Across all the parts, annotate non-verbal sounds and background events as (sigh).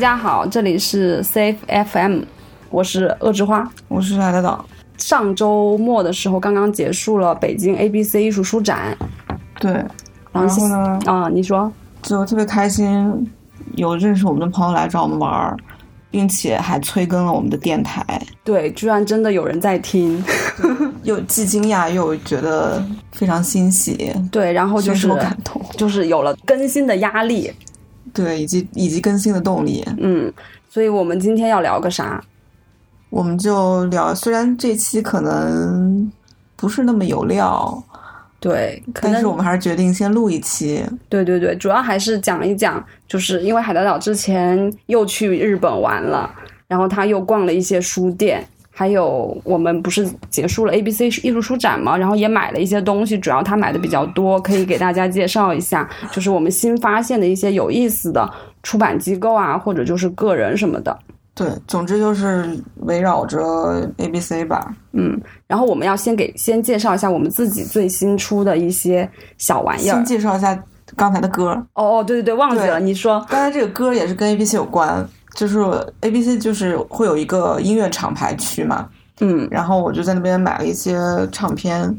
家好，这里是 Safe FM，我是恶之花，我是海德岛。上周末的时候刚刚结束了北京 ABC 艺术书展，对，然后呢？啊，你说，就特别开心，有认识我们的朋友来找我们玩儿，并且还催更了我们的电台。对，居然真的有人在听，又既惊讶又觉得非常欣喜。(laughs) 对，然后就是感动，就是有了更新的压力。对，以及以及更新的动力。嗯，所以我们今天要聊个啥？我们就聊，虽然这期可能不是那么有料，对，但是我们还是决定先录一期。对对对，主要还是讲一讲，就是因为海德岛之前又去日本玩了，然后他又逛了一些书店，还有我们不是结束了 A B C 艺术书展嘛，然后也买了一些东西，主要他买的比较多，可以给大家介绍一下，就是我们新发现的一些有意思的出版机构啊，或者就是个人什么的。对，总之就是围绕着 A B C 吧。嗯，然后我们要先给先介绍一下我们自己最新出的一些小玩意儿。先介绍一下刚才的歌。哦哦，对对对，忘记了，你说刚才这个歌也是跟 A B C 有关，就是 A B C 就是会有一个音乐厂牌区嘛。嗯，然后我就在那边买了一些唱片，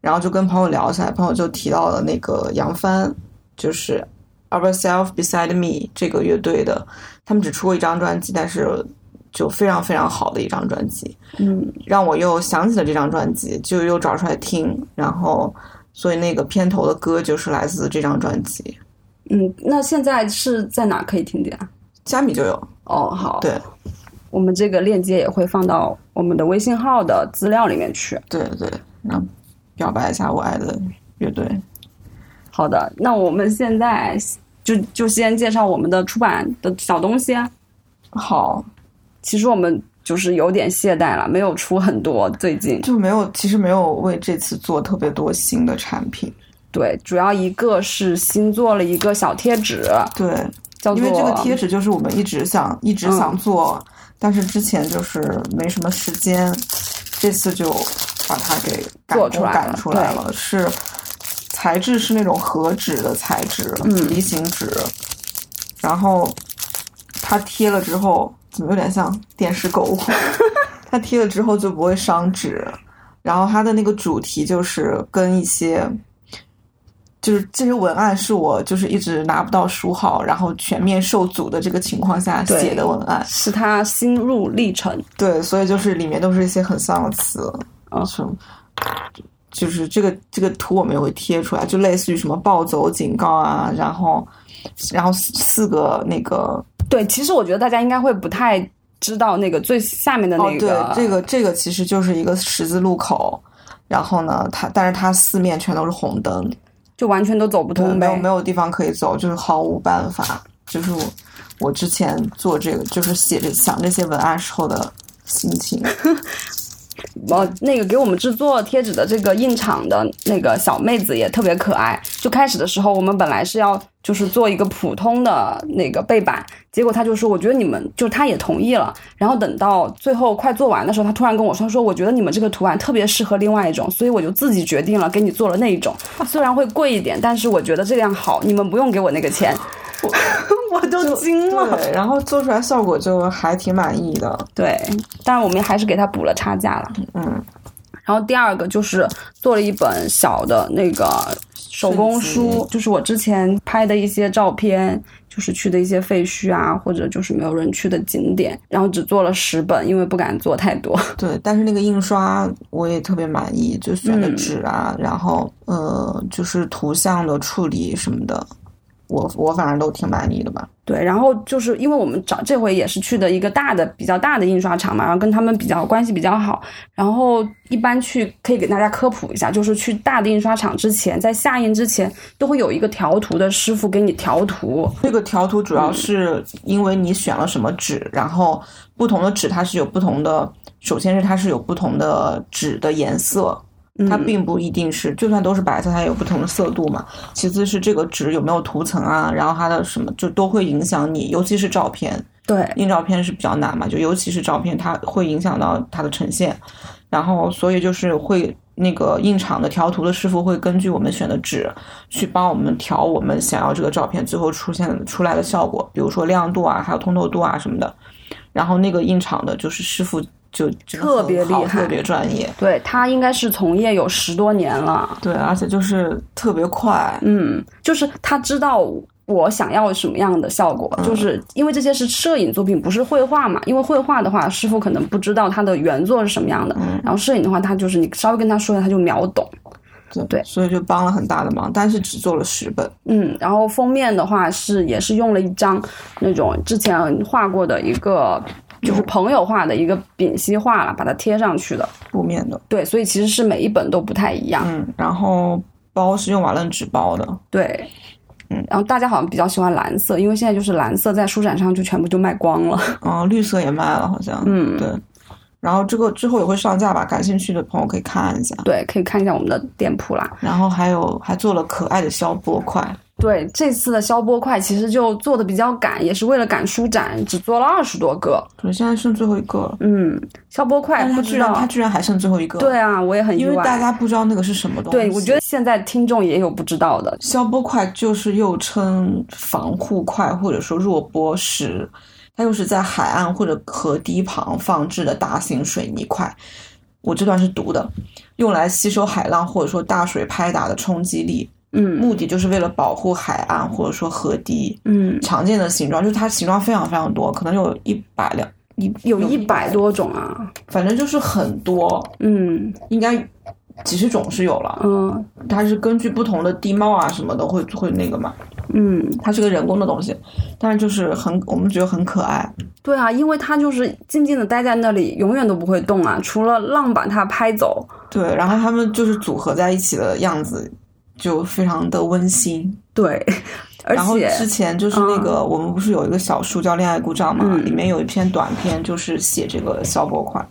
然后就跟朋友聊起来，朋友就提到了那个杨帆，就是 Ourself Beside Me 这个乐队的。他们只出过一张专辑，但是就非常非常好的一张专辑，嗯，让我又想起了这张专辑，就又找出来听，然后所以那个片头的歌就是来自这张专辑。嗯，那现在是在哪可以听见？虾米就有哦，好，对，我们这个链接也会放到我们的微信号的资料里面去。对对，那表白一下我爱的乐队。好的，那我们现在。就就先介绍我们的出版的小东西啊。好，其实我们就是有点懈怠了，没有出很多，最近就没有，其实没有为这次做特别多新的产品。对，主要一个是新做了一个小贴纸，对，因为这个贴纸就是我们一直想一直想做，但是之前就是没什么时间，这次就把它给做出来了，出来了，是。材质是那种和纸的材质，梨形纸。然后它贴了之后，怎么有点像电视购物？(laughs) 它贴了之后就不会伤纸。然后它的那个主题就是跟一些，就是这些文案是我就是一直拿不到书号，然后全面受阻的这个情况下写的文案，是他心路历程。对，所以就是里面都是一些很丧的词啊什么。就是这个这个图我们也会贴出来，就类似于什么暴走警告啊，然后然后四个那个对，其实我觉得大家应该会不太知道那个最下面的那个，对，这个这个其实就是一个十字路口，然后呢，它但是它四面全都是红灯，就完全都走不通，没有没有地方可以走，就是毫无办法，就是我我之前做这个就是写着想这些文案时候的心情。(laughs) 呃，那个给我们制作贴纸的这个印厂的那个小妹子也特别可爱。就开始的时候，我们本来是要就是做一个普通的那个背板，结果他就说，我觉得你们就他也同意了。然后等到最后快做完的时候，他突然跟我说，说我觉得你们这个图案特别适合另外一种，所以我就自己决定了给你做了那一种。虽然会贵一点，但是我觉得这样好，你们不用给我那个钱。我 (laughs) (laughs) 都惊了，对，然后做出来效果就还挺满意的，对，但是我们还是给他补了差价了，嗯，然后第二个就是做了一本小的那个手工书，就是我之前拍的一些照片，就是去的一些废墟啊，或者就是没有人去的景点，然后只做了十本，因为不敢做太多，(laughs) 对，但是那个印刷我也特别满意，就选的纸啊，然后呃，就是图像的处理什么的。我我反正都挺满意的吧。对，然后就是因为我们找这回也是去的一个大的、比较大的印刷厂嘛，然后跟他们比较关系比较好。然后一般去可以给大家科普一下，就是去大的印刷厂之前，在下印之前都会有一个调图的师傅给你调图。这个调图主要是因为你选了什么纸，然后不同的纸它是有不同的，首先是它是有不同的纸的颜色。它并不一定是，就算都是白色，它也有不同的色度嘛。其次是这个纸有没有涂层啊，然后它的什么就都会影响你，尤其是照片。对，印照片是比较难嘛，就尤其是照片，它会影响到它的呈现。然后所以就是会那个印厂的调图的师傅会根据我们选的纸去帮我们调我们想要这个照片最后出现出来的效果，比如说亮度啊，还有通透度啊什么的。然后那个印厂的就是师傅就特别厉害特别专业。对他应该是从业有十多年了，对，而且就是特别快。嗯，就是他知道我想要什么样的效果，就是因为这些是摄影作品，不是绘画嘛。因为绘画的话，师傅可能不知道他的原作是什么样的，然后摄影的话，他就是你稍微跟他说一下，他就秒懂。对对所以就帮了很大的忙，但是只做了十本。嗯，然后封面的话是也是用了一张那种之前画过的一个，就是朋友画的一个丙烯画了，把它贴上去的。布面的，对，所以其实是每一本都不太一样。嗯，然后包是用瓦楞纸包的，对，嗯，然后大家好像比较喜欢蓝色，因为现在就是蓝色在书展上就全部就卖光了。嗯，绿色也卖了，好像，嗯对。然后这个之后也会上架吧，感兴趣的朋友可以看一下。对，可以看一下我们的店铺啦。然后还有还做了可爱的消波块，对，这次的消波块其实就做的比较赶，也是为了赶书展，只做了二十多个。对，现在剩最后一个了。嗯，消波块不知道它居然它，居然还剩最后一个，对，啊，我也很意外因为大。家不知道那个是什么东西。对，我觉得现在听众也有不知道的。消波块就是又称防护块或者说弱波石，它又是在海岸或者河堤旁放置的大型水泥块。我这段是读的，用来吸收海浪或者说大水拍打的冲击力，嗯目的就是为了保护海岸或者说河堤。嗯，常见的形状就是它形状非常非常多，可能有一百两一有一百，多种啊。反正就是很多，嗯应该几十种是有了。嗯它是根据不同的地貌啊什么的会会那个嘛，嗯，它是个人工的东西，但是就是很我们觉得很可爱。对啊，因为它就是静静的待在那里，永远都不会动啊，除了浪把它拍走。对，然后它们就是组合在一起的样子就非常的温馨。对，(laughs) 而然后且之前就是那个、我们不是有一个小书叫《恋爱故障》嘛，嗯里面有一篇短篇就是写这个消博款，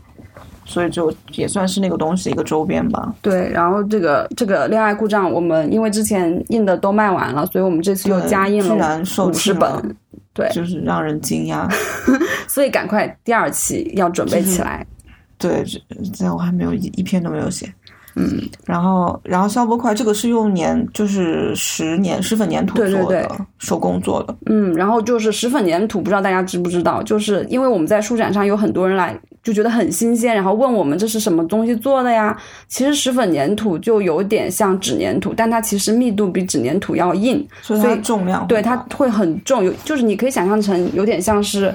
所以就也算是那个东西一个周边吧。对，然后这个这个恋爱故障，我们因为之前印的都卖完了，所以我们这次又加印了五十本，对就是让人惊讶。(laughs) 所以赶快第二期要准备起来。(laughs) 对，这这我还没有一一篇都没有写。嗯，然后然后消波块这个是用粘，就是石粘石粉粘土做的，对对对手工做的。嗯，然后就是石粉粘土，不知道大家知不知道？就是因为我们在书展上有很多人来，就觉得很新鲜，然后问我们这是什么东西做的呀？其实石粉粘土就有点像纸粘土，但它其实密度比纸粘土要硬，所以它重量对，它会很重，有就是你可以想象成有点像是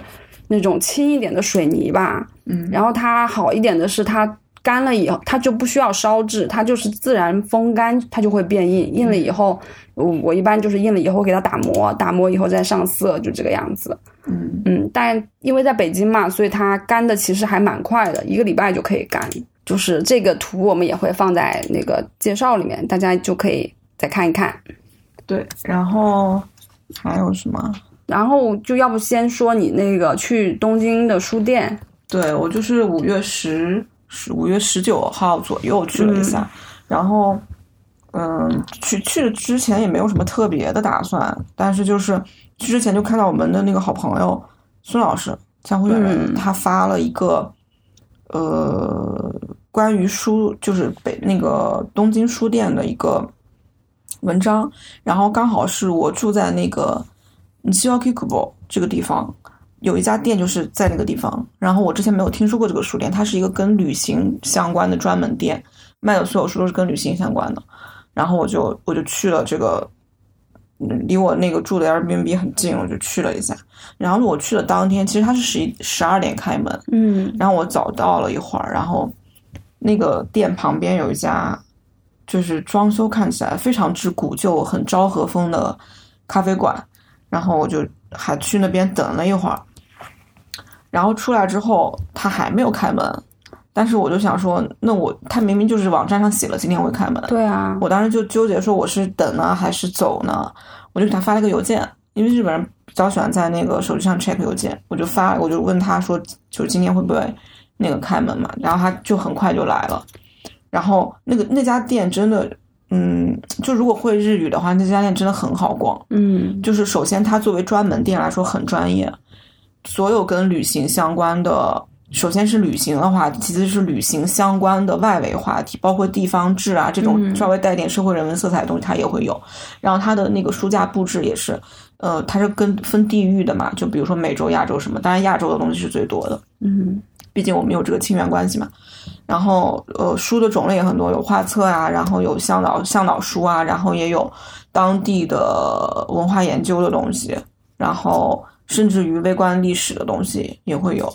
那种轻一点的水泥吧。嗯，然后它好一点的是它。干了以后，它就不需要烧制，它就是自然风干，它就会变硬。硬了以后，我我一般就是硬了以后给它打磨，打磨以后再上色，就这个样子。嗯嗯，但因为在北京嘛，所以它干的其实还蛮快的，一个礼拜就可以干。就是这个图我们也会放在那个介绍里面，大家就可以再看一看。对，然后还有什么？然后就要不先说你那个去东京的书店，对我就是五月十十五月十九号左右去了一下，然后嗯，去去之前也没有什么特别的打算，但是就是去之前就看到我们的那个好朋友孙老师江湖远人，嗯。他发了一个呃关于书就是北那个东京书店的一个文章，然后刚好是我住在那个西 i Kubo 这个地方，有一家店就是在那个地方，然后我之前没有听说过这个书店，它是一个跟旅行相关的专门店，卖的所有书都是跟旅行相关的，然后我就我就去了这个，嗯离我那个住的 Airbnb 很近，我就去了。一下，然后我去的当天，其实它是十一十二点开门，嗯。然后我早到了一会儿，然后那个店旁边有一家，就是装修看起来非常之古旧、很昭和风的咖啡馆，然后我就还去那边等了一会儿，然后出来之后他还没有开门，但是我就想说，那我他明明就是网站上写了今天会开门，对啊，我当时就纠结说我是等呢还是走呢，我就给他发了个邮件，因为日本人比较喜欢在那个手机上 check 邮件，我就发我就问他说，就是今天会不会那个开门嘛？然后他就很快就来了，然后那个那家店真的，嗯，就如果会日语的话，那家店真的很好逛，嗯就是首先它作为专门店来说很专业，所有跟旅行相关的首先是旅行的话题，其次是旅行相关的外围话题，包括地方志啊这种稍微带点社会人文色彩的东西，它也会有。然后它的那个书架布置也是，呃，它是跟分地域的嘛，就比如说美洲、亚洲什么，当然亚洲的东西是最多的，嗯毕竟我们有这个亲缘关系嘛。然后呃，书的种类也很多，有画册啊，然后有向导向导书啊，然后也有当地的文化研究的东西，然后甚至于微观历史的东西也会有。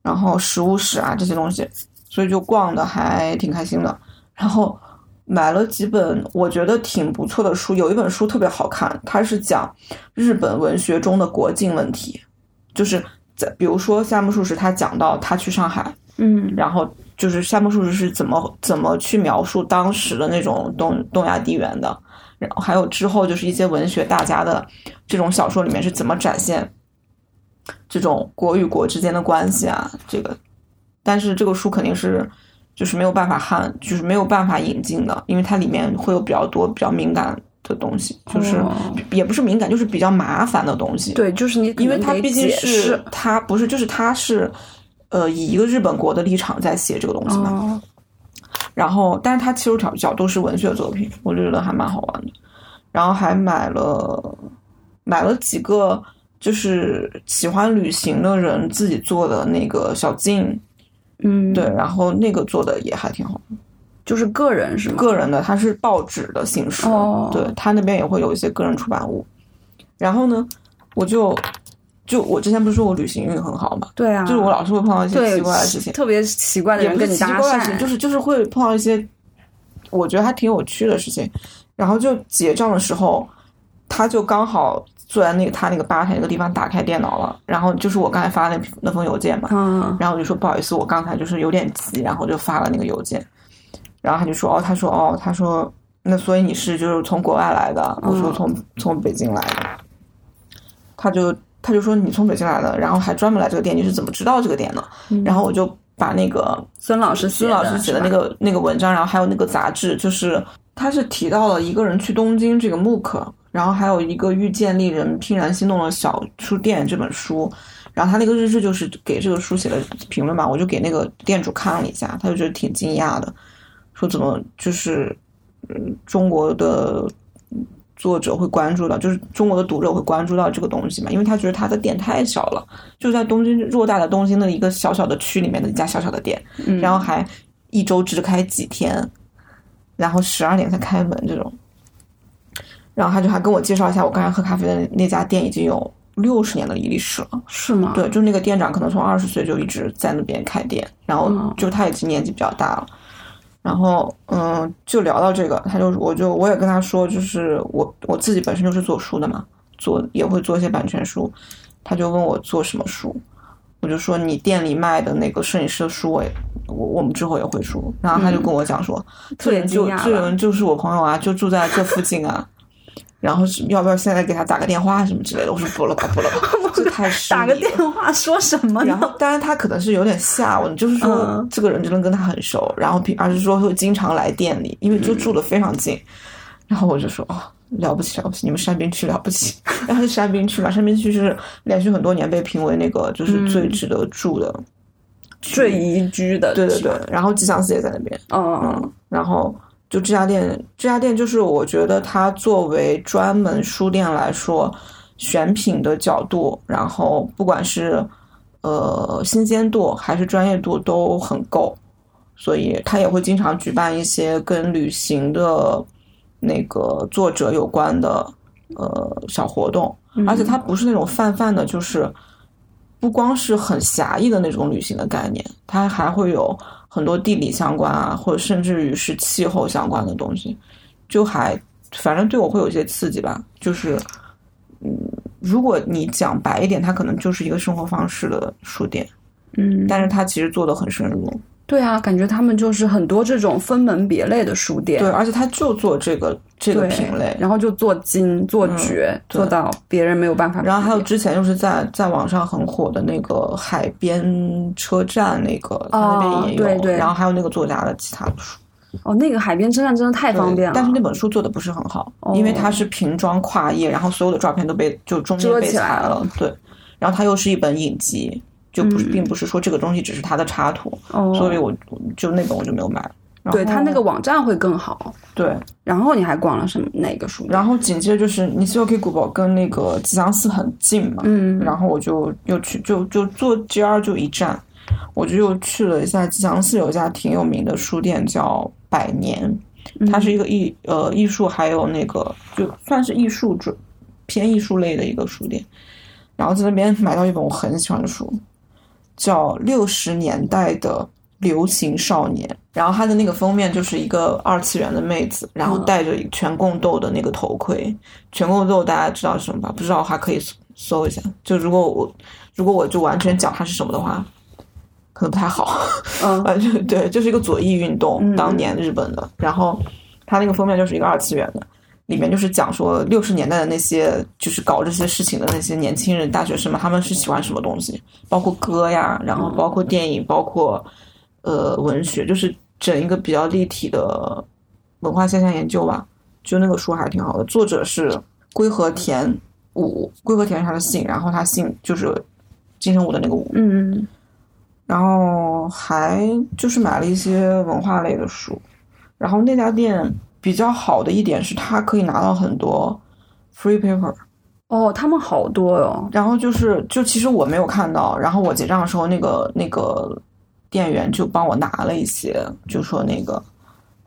然后食物史啊这些东西，所以就逛的还挺开心的。然后买了几本我觉得挺不错的书，有一本书特别好看，它是讲日本文学中的国境问题，就是在比如说夏目漱石他讲到他去上海，嗯然后就是夏目漱石是怎么怎么去描述当时的那种东东亚地缘的，然后还有之后就是一些文学大家的这种小说里面是怎么展现这种国与国之间的关系啊，这个，但是这个书肯定是就是没有办法汉，就是没有办法引进的，因为它里面会有比较多比较敏感的东西，就是、哦也不是敏感，就是比较麻烦的东西。对，就是你因为能得他毕竟是释他不是，就是它是呃以一个日本国的立场在写这个东西嘛。哦，然后，但是他切入角角度是文学作品，我就觉得还蛮好玩的。然后还买了买了几个就是喜欢旅行的人自己做的那个小镜，嗯，对，，然后那个做的也还挺好。就是个人是吗？个人的，它是报纸的形式，哦对它那边也会有一些个人出版物。然后呢，我就就我之前不是说我旅行运很好嘛，对啊，就是我老是会碰到一些奇怪的事情，特别奇怪的也不是奇人跟你搭讪，怪的事情，就是就是会碰到一些我觉得还挺有趣的事情。然后就结账的时候，他就刚好坐在那个他那个吧台那个地方打开电脑了，然后就是我刚才发的那那封邮件嘛，嗯然后我就说不好意思，我刚才就是有点急，然后就发了那个邮件，然后他就说哦，他说哦，他说那所以你是就是从国外来的，我说嗯。从从北京来的，他就他就说你从北京来的，然后还专门来这个店，你是怎么知道这个店的？然后我就把那个孙老师孙老师写的那个，那个文章，然后还有那个杂志，就是他是提到了一个人去东京这个 MOOC，然后还有一个遇见令人怦然心动的小书店这本书，然后他那个日志就是给这个书写的评论嘛，我就给那个店主看了一下，他就觉得挺惊讶的，说怎么就是嗯中国的。作者会关注到，就是中国的读者会关注到这个东西嘛？因为他觉得他的店太小了，就在东京偌大的东京的一个小小的区里面的一家小小的店，嗯然后还一周只开几天，然后十二点才开门这种。然后他就还跟我介绍一下，我刚才喝咖啡的那家店已经有六十年的历史了。是吗？对，就那个店长可能从二十岁就一直在那边开店，然后嗯就他已经年纪比较大了。然后，嗯，就聊到这个，他就我就我也跟他说，就是我我自己本身就是做书的嘛，做也会做一些版权书。他就问我做什么书，我就说你店里卖的那个摄影师的书我也，我我们之后也会出。然后他就跟我讲说，这特别人就这人就是我朋友啊，就住在这附近啊。然后是要不要现在给他打个电话什么之类的？我说不了吧，不了吧，(laughs) 这太失打个电话说什么然后呢？，当然他可能是有点吓我，就是说嗯这个人真的跟他很熟，然后平而是说会经常来店里，因为就住的非常近。然后我就说哦，了不起了不起，你们山滨区了不起。(laughs) 然后是山滨区嘛，山滨区是连续很多年被评为那个就是最值得住的。最宜居的，对对对，，然后吉祥寺也在那边。嗯嗯，然后就这家店，这家店就是我觉得它作为专门书店来说，选品的角度，然后不管是呃新鲜度还是专业度都很够，所以它也会经常举办一些跟旅行的那个作者有关的呃小活动，而且它不是那种泛泛的，就是。不光是很狭义的那种旅行的概念，它还会有很多地理相关啊，或者甚至于是气候相关的东西，就还反正对我会有一些刺激吧。就是，嗯，如果你讲白一点，它可能就是一个生活方式的书店，嗯，但是它其实做的很深入。对啊，感觉他们就是很多这种分门别类的书店，对，而且他就做这个这个品类。然后就做精做绝，对做到别人没有办法。然后还有之前就是在在网上很火的那个海边车站那个，它那边也有。对对然后还有那个作家的其他的书。哦，那个海边车站真的太方便了，但是那本书做的不是很好，哦因为它是平装跨页，然后所有的照片都被就中间被遮起来了。对，然后它又是一本影集，就不是，嗯并不是说这个东西只是它的插图，哦，所以我就那本我就没有买。对它那个网站会更好。对，然后你还逛了什么哪个书店？然后紧接着就是尼西奥 K 古堡跟那个吉祥寺很近嘛，嗯，然后我就又去就就坐 JR 就一站，我就又去了一下吉祥寺有一家挺有名的书店叫百年，它是一个艺呃艺术还有那个就算是艺术准偏艺术类的一个书店，然后在那边买到一本我很喜欢的书，叫《六十年代的流行少年》，然后它的那个封面就是一个二次元的妹子，然后戴着全共斗的那个头盔。全共斗大家知道是什么吧？不知道的话可以搜搜一下。就如果我如果我就完全讲它是什么的话，可能不太好。嗯 (laughs) 反正对，就是一个左翼运动，嗯当年日本的。然后它那个封面就是一个二次元的，里面就是讲说六十年代的那些就是搞这些事情的那些年轻人、大学生们，他们是喜欢什么东西，包括歌呀，然后包括电影，包括呃文学，就是整一个比较立体的文化现象研究吧。就那个书还挺好的，作者是龟和田武，龟和田是他的姓，然后他姓就是金城武的那个武。嗯然后还就是买了一些文化类的书，然后那家店比较好的一点是它可以拿到很多 free paper，哦，他们好多哟。然后就是就其实我没有看到，然后我结账的时候那个那个店员就帮我拿了一些，就说那个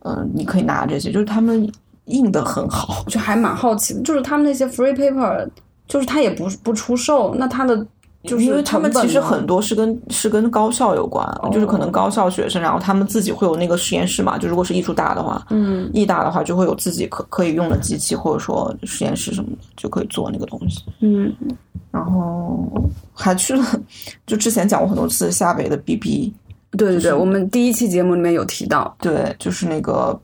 嗯、你可以拿这些，就是他们印的很好，我就还蛮好奇的，就是他们那些 free paper，就是他也不不出售，那他的就是因为他们其实很多是跟是跟高校有关，就是可能高校学生，然后他们自己会有那个实验室嘛，就如果是艺术大的话，嗯艺大的话就会有自己可可以用的机器，或者说实验室什么的，就可以做那个东西。嗯然后还去了，就之前讲过很多次夏北的 BB，对对对，我们第一期节目里面有提到，对，就是那个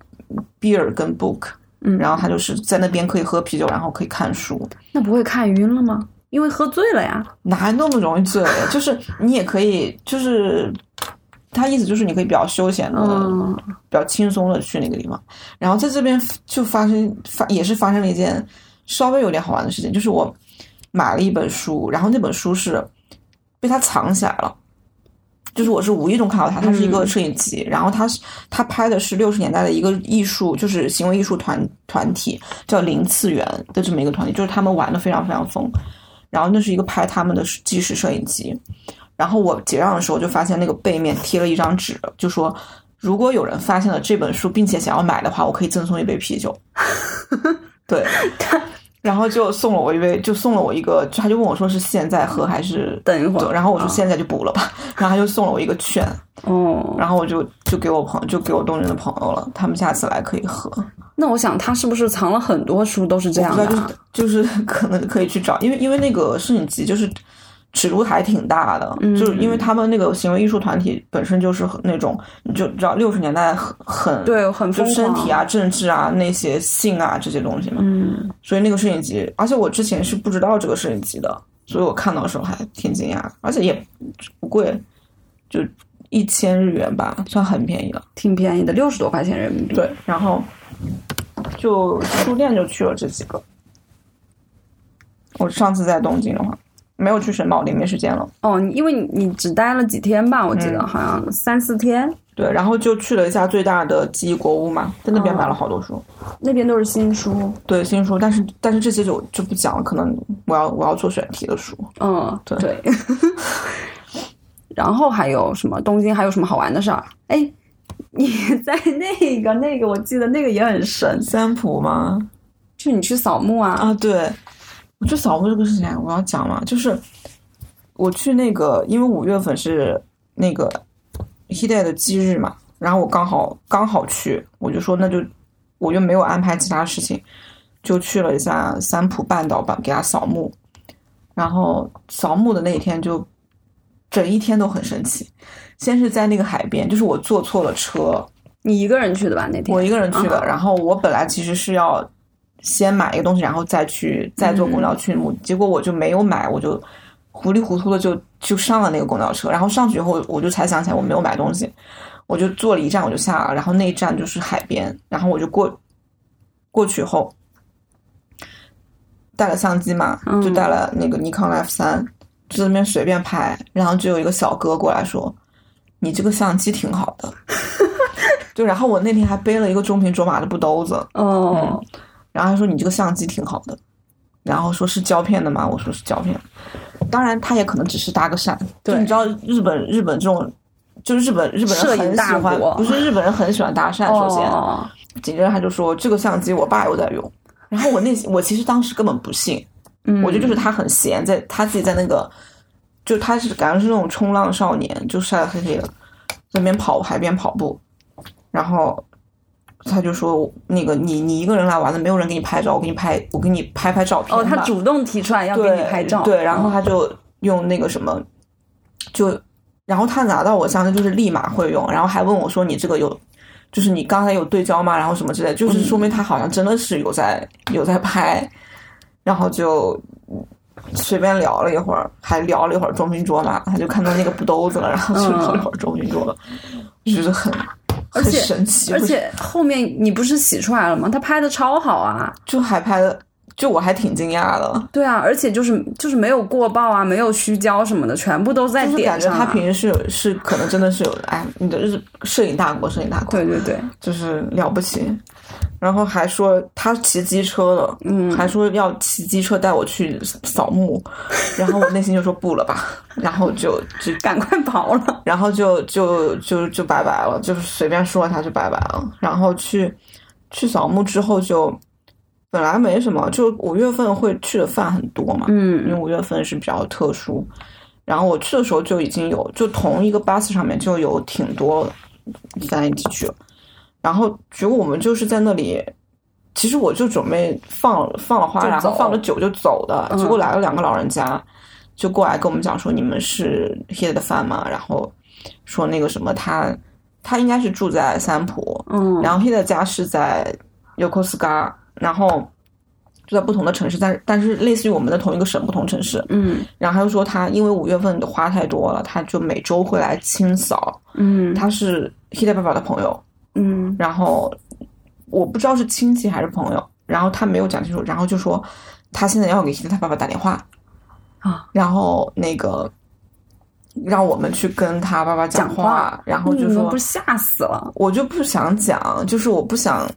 beer 跟 book，嗯然后他就是在那边可以喝啤酒，然后可以看书，那不会看晕了吗？因为喝醉了呀。哪那么容易醉？(laughs) 就是你也可以，就是他意思就是你可以比较休闲的、嗯比较轻松的去那个地方。然后在这边就发生发也是发生了一件稍微有点好玩的事情，就是我买了一本书，然后那本书是被他藏起来了。就是我是无意中看到他，他是一个摄影集，然后他是他拍的是六十年代的一个艺术，就是行为艺术团团体叫零次元的这么一个团体，就是他们玩的非常非常疯。然后那是一个拍他们的纪实摄影机，然后我结账的时候就发现那个背面贴了一张纸，就说如果有人发现了这本书并且想要买的话，我可以赠送一杯啤酒。对，(laughs) 然后就送了我一杯，就送了我一个，他就问我说是现在喝还是等一会儿然后我说啊现在就补了吧，然后他就送了我一个券，哦，然后我就就给我朋就给我东京的朋友了，他们下次来可以喝。那我想他是不是藏了很多书都是这样的就是就是 (laughs) 可能可以去找，因为因为那个摄影集就是尺度还挺大的，嗯就是因为他们那个行为艺术团体本身就是那种，你就知道六十年代很很对，很就。身体啊、政治啊、那些性啊这些东西嘛，嗯，所以那个摄影集，而且我之前是不知道这个摄影集的，所以我看到的时候还挺惊讶，而且也不贵，就一千日元吧，算很便宜了。挺便宜的，六十多块钱人民币。对，然后就书店就去了这几个。我上次在东京的话，没有去神保林，没时间了。哦，因为你你只待了几天吧？我记得嗯好像三四天，对，然后就去了一下最大的记忆国屋嘛，在那边哦买了好多书，那边都是新书。对新书，但是但是这些就就不讲了，可能我要我要做选题的书。嗯，对对。(laughs) 然后还有什么？东京还有什么好玩的事儿？哎，你 (laughs) 在那个那个，我记得那个也很神，三浦吗？就你去扫墓啊？啊，对，我去扫墓这个事情我要讲嘛，就是我去那个，因为五月份是那个 Hide 的忌日嘛，然后我刚好刚好去，我就说那就我就没有安排其他事情，就去了一下三浦半岛吧，给他扫墓，然后扫墓的那一天就整一天都很神奇，先是在那个海边，就是我坐错了车，你一个人去的吧？那天我一个人去的，啊然后我本来其实是要先买一个东西，然后再去再坐公交去墓，结果我就没有买，我就糊里糊涂的就就上了那个公交车，然后上去以后我就才想起来我没有买东西，我就坐了一站我就下了，然后那一站就是海边，然后我就过过去后带了相机嘛，嗯。就带了那个尼康 F 三。就在那边随便拍，然后就有一个小哥过来说：“你这个相机挺好的。(laughs) ”就然后我那天还背了一个中平卓玛的布兜子，哦，然后他说你这个相机挺好的，然后说是胶片的吗？我说是胶片。当然，他也可能只是搭个讪。对就你知道日本日本这种，就日本日本人很喜欢，不是日本人很喜欢搭讪。首先，哦紧接着他就说这个相机我爸有在用，然后我内心我其实当时根本不信，嗯，我觉得就是他很闲，在他自己在那个，就他是感觉是那种冲浪少年，就晒得黑黑的，在那边跑海边跑步，然后他就说那个你你一个人来玩的，没有人给你拍照，我给你拍我给你拍拍照片哦，他主动提出来要给你拍照，对，然后哦他就用那个什么，就然后他拿到我相机就是立马会用，然后还问我说你这个有。就是你刚才有对焦吗？然后什么之类，就是说明他好像真的是有在有在拍，然后就随便聊了一会儿，还聊了一会儿中平卓玛，他就看到那个布兜子了，然后就聊了一会儿中平卓玛，就觉得很很而且神奇，而且后面你不是洗出来了吗？他拍的超好啊，就还拍的，就我还挺惊讶的，对啊，而且就是就是没有过曝啊，没有虚焦什么的，全部都在就是点上、啊。感觉他平时是有是可能真的是有哎，你的日摄影大国，摄影大国，对对对，就是了不起。然后还说他骑机车了，嗯还说要骑机车带我去扫墓，然后我内心就说不了吧，(laughs) 然后就就赶快跑了。然后就就就就拜拜了，就是随便说他就拜拜了。然后去去扫墓之后就本来没什么，就五月份会去的饭很多嘛，嗯因为嗯五月份是比较特殊。然后我去的时候就已经有，就同一个巴士上面就有挺多咱一起去了。然后结果我们就是在那里，其实我就准备放放了花，然后放了酒就走的。嗯结果来了两个老人家，就过来跟我们讲说你们是 Hit 的饭吗？然后说那个什么他他应该是住在三浦，嗯，然后的家是在 Yokosuka，然后就在不同的城市，但是但是类似于我们的同一个省不同城市。嗯。然后他就说他因为五月份的花太多了，他就每周会来清扫。嗯。他是 Hit 爸爸的朋友，嗯。然后我不知道是亲戚还是朋友，然后他没有讲清楚，然后就说他现在要给 Hit 他爸爸打电话，啊，然后那个让我们去跟他爸爸讲话，话？然后就说不是吓死了？我就不想讲，就是我不想，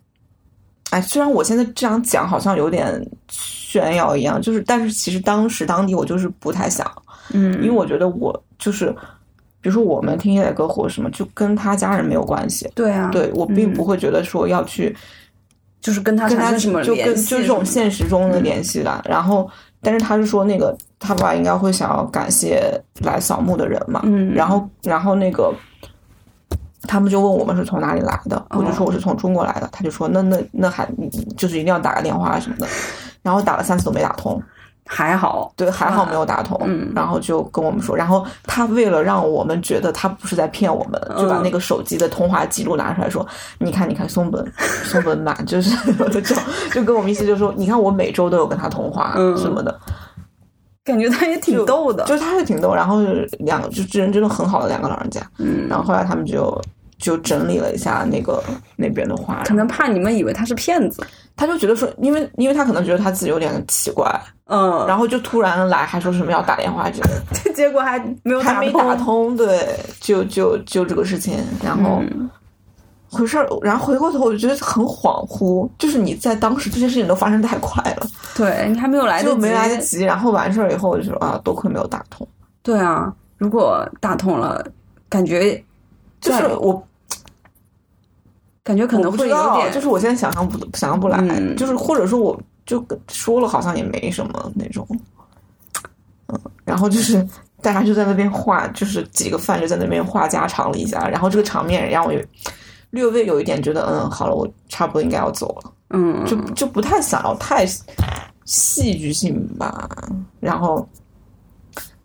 哎，虽然我现在这样讲好像有点炫耀一样，就是但是其实当时当地我就是不太想，嗯，因为我觉得我就是，比如说我们听现代歌或者什么，就跟他家人没有关系，对啊，对我并嗯不会觉得说要去就是跟他跟他产生什么就跟联系就这种现实中的联系的。然后，但是他是说那个他爸应该会想要感谢来扫墓的人嘛，嗯。然后然后那个他们就问我们是从哪里来的，我就说我是从中国来的，他就说那那那还就是一定要打个电话什么的，(laughs) 然后打了三次都没打通，还好，对，还好没有打通，嗯。然后就跟我们说，然后他为了让我们觉得他不是在骗我们，就把嗯那个手机的通话记录拿出来说，你看，你看松本 (laughs) 松本满就是就就跟我们意思就是说，你看我每周都有跟他通话嗯。什么的，感觉他也挺逗的，就是他是挺逗，然后两个就人真的很好的两个老人家，嗯，然后后来他们就就整理了一下那个那边的话，可能怕你们以为他是骗子，他就觉得说，因为因为他可能觉得他自己有点奇怪，嗯，然后就突然来还说什么要打电话之类的。(laughs) 结果还没有还没打通，对，就就就这个事情，然后嗯回事儿，然后回过头我就觉得很恍惚，就是你在当时这些事情都发生太快了，对你还没有来得及，就没来得及，然后完事儿以后我就说啊，多亏没有打通，对啊，如果打通了，感觉就是我感觉可能会有点，就是我现在想象不想象不来，嗯。就是或者说我就说了好像也没什么那种，嗯，然后就是。大家就在那边画，就是几个饭就在那边话家常了一下，然后这个场面让我有略微有一点觉得，嗯，好了，我差不多应该要走了。嗯，就就不太想要太戏剧性吧。然后，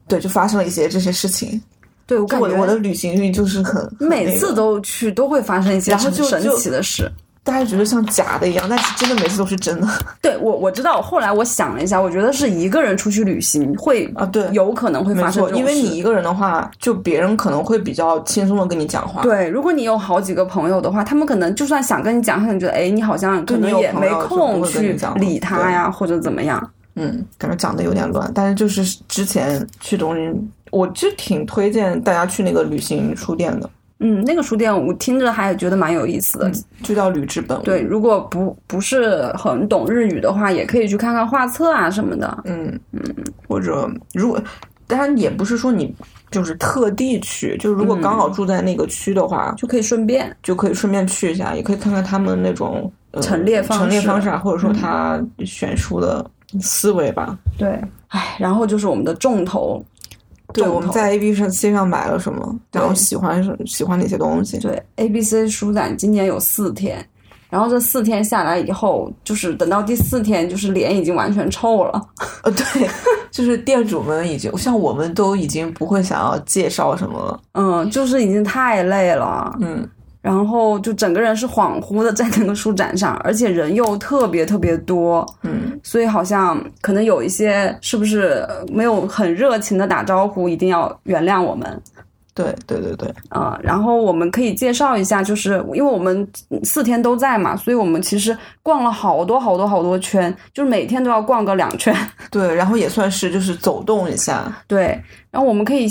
对，就发生了一些这些事情。对我感觉我我的旅行运就是很很每次都去都会发生一些然后很神奇的事。大家觉得像假的一样，但是真的每次都是真的 (laughs) 对我我知道，后来我想了一下，我觉得是一个人出去旅行会啊。对，有可能会，发生因为你一个人的话，就别人可能会比较轻松的跟你讲话。对，如果你有好几个朋友的话，他们可能就算想跟你讲，他可能觉得哎，你好像可能也没空去理他呀，或者怎么样。嗯，感觉讲的有点乱，但是就是之前去东京，我就挺推荐大家去那个旅行书店的，嗯，那个书店我听着还觉得蛮有意思的。就叫旅之本。对，如果不不是很懂日语的话，也可以去看看画册啊什么的。嗯嗯，或者如果，当然也不是说你就是特地去，就是如果刚好住在那个区的话，就可以顺便就可以顺便去一下，也可以看看他们那种、呃、陈列方式陈列方式啊，或者说他选书的思维吧。对，哎，然后就是我们的重头，对，我们在 A B 上 C 上买了什么，然后喜欢什喜欢哪些东西。对 A B C 书展今年有四天，然后这四天下来以后，就是等到第四天，就是脸已经完全臭了。呃，对，就是店主们已经像我们都已经不会想要介绍什么了。(laughs) 嗯，就是已经太累了。嗯，然后就整个人是恍惚的在那个书展上，而且人又特别特别多，嗯，所以好像可能有一些是不是没有很热情的打招呼，一定要原谅我们。对对对对，呃，然后我们可以介绍一下，就是因为我们四天都在嘛，所以我们其实逛了好多好多好多圈，就是每天都要逛个两圈。(laughs) 对，然后也算是就是走动一下。对，然后我们可以，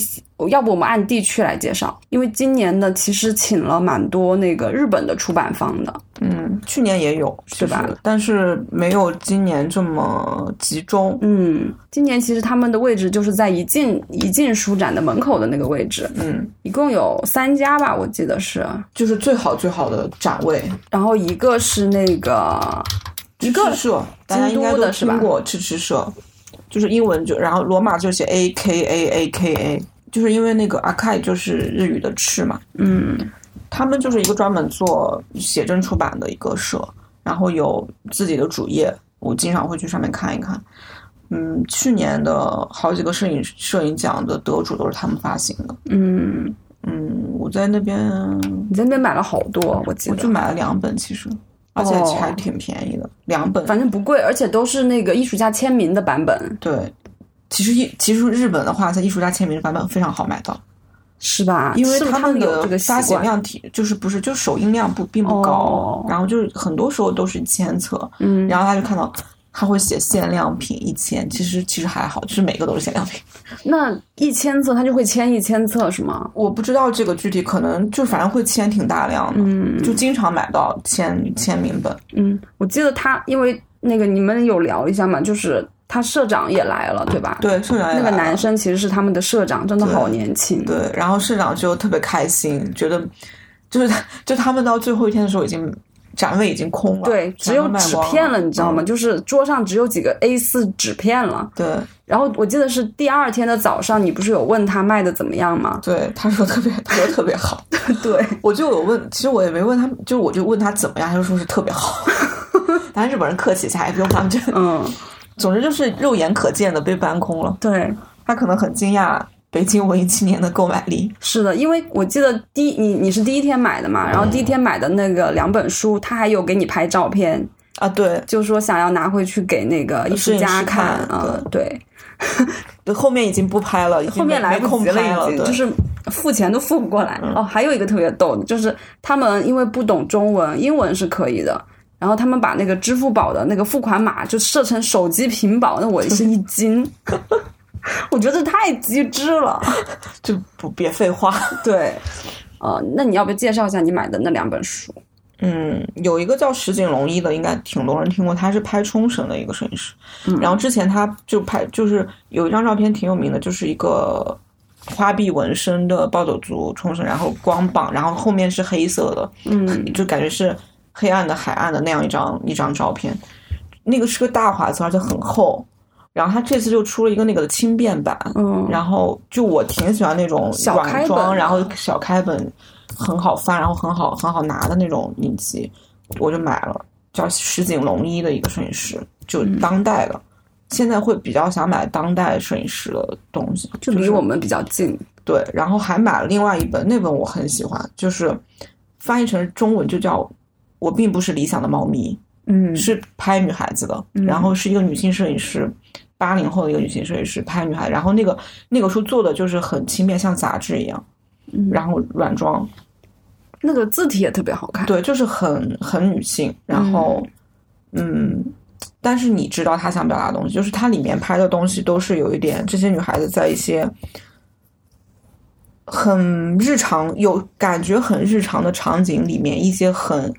要不我们按地区来介绍，因为今年呢，其实请了蛮多那个日本的出版方的。嗯，去年也有，是吧？但是没有今年这么集中。嗯，今年其实他们的位置就是在一进一进书展的门口的那个位置，嗯，一共有三家吧，我记得是。就是最好最好的展位。然后一个是那个一个赤社，大家应该都京都的是吧听过赤赤社，就是英文就然后罗马就写 A K A A K A，就是因为那个阿 KAI 就是日语的赤嘛，嗯他们就是一个专门做写真出版的一个社，然后有自己的主页，我经常会去上面看一看。嗯，去年的好几个摄影摄影奖的得主都是他们发行的。嗯，嗯，我在那边你在那边买了好多，我记得我就。买了两本，其实而且哦还挺便宜的，两本。反正不贵，而且都是那个艺术家签名的版本，对，其实艺其实日本的话，在艺术家签名的版本非常好买到，是吧？因为他们的有这个习发行惯。量体就是不是就首印量不并不高，哦然后就是很多时候都是千册，嗯，然后他就看到他会写限量品一千，其实其实还好，就是每个都是限量品。(laughs) 那一千册他就会签一千册是吗？我不知道这个具体，可能就反正会签挺大量的，嗯就经常买到签签名本。嗯，我记得他因为那个你们有聊一下嘛，就是他社长也来了，对吧？。对，社长也那个男生其实是他们的社长，真的好年轻。对，然后社长就特别开心，觉得就是他 (laughs) 就他们到最后一天的时候已经展位已经空了，对，只有纸片了，你知道吗？嗯就是桌上只有几个 A 四纸片了。对然后我记得是第二天的早上，你不是有问他卖的怎么样吗？对，他说特别，他说特别好，(laughs) 对，我就有问，其实我也没问他，就我就问他怎么样，他就说是特别好。(laughs) 当然日本人客气一下，也不用他们这，嗯，总之就是肉眼可见的被搬空了。对，他可能很惊讶北京文艺青年的购买力。是的，因为我记得第你你是第一天买的嘛，然后第一天买的那个两本书，他还有给你拍照片，啊，对，就说想要拿回去给那个艺术家看看啊、对，(laughs) 后面已经不拍了，后面来不及了，拍了，已经就是付钱都付不过来。哦，还有一个特别逗的，就是他们因为不懂中文，英文是可以的。然后他们把那个支付宝的那个付款码就设成手机屏保，那我是一惊，(laughs) 我觉得太机智了。(laughs) 就不别废话。对，呃，那你要不要介绍一下你买的那两本书？嗯，有一个叫石井龙一的，应该挺多人听过，他是拍冲绳的一个摄影师。嗯然后之前他就拍，就是有一张照片挺有名的，就是一个花臂纹身的暴走族冲绳，然后光膀，然后后面是黑色的，嗯就感觉是黑暗的海岸的那样一张一张照片。那个是个大画册，而且很厚。然后他这次就出了一个那个的轻便版，嗯，然后就我挺喜欢那种小开本软装，然后小开本很好翻，然后很好很好拿的那种影集，我就买了。叫石井龙一的一个摄影师，就嗯当代的。现在会比较想买当代摄影师的东西，就离我们比较近。对。然后还买了另外一本，那本我很喜欢，就是翻译成中文就叫《我并不是理想的猫咪》。嗯是拍女孩子的，然后是一个女性摄影师，八零后的一个女性摄影师拍女孩，然后那个那个书做的就是很轻便，像杂志一样，嗯然后软装，那个字体也特别好看。对，就是很很女性，然后嗯但是你知道他想表达的东西，就是它里面拍的东西都是有一点，这些女孩子在一些很日常、有感觉很日常的场景里面，一些很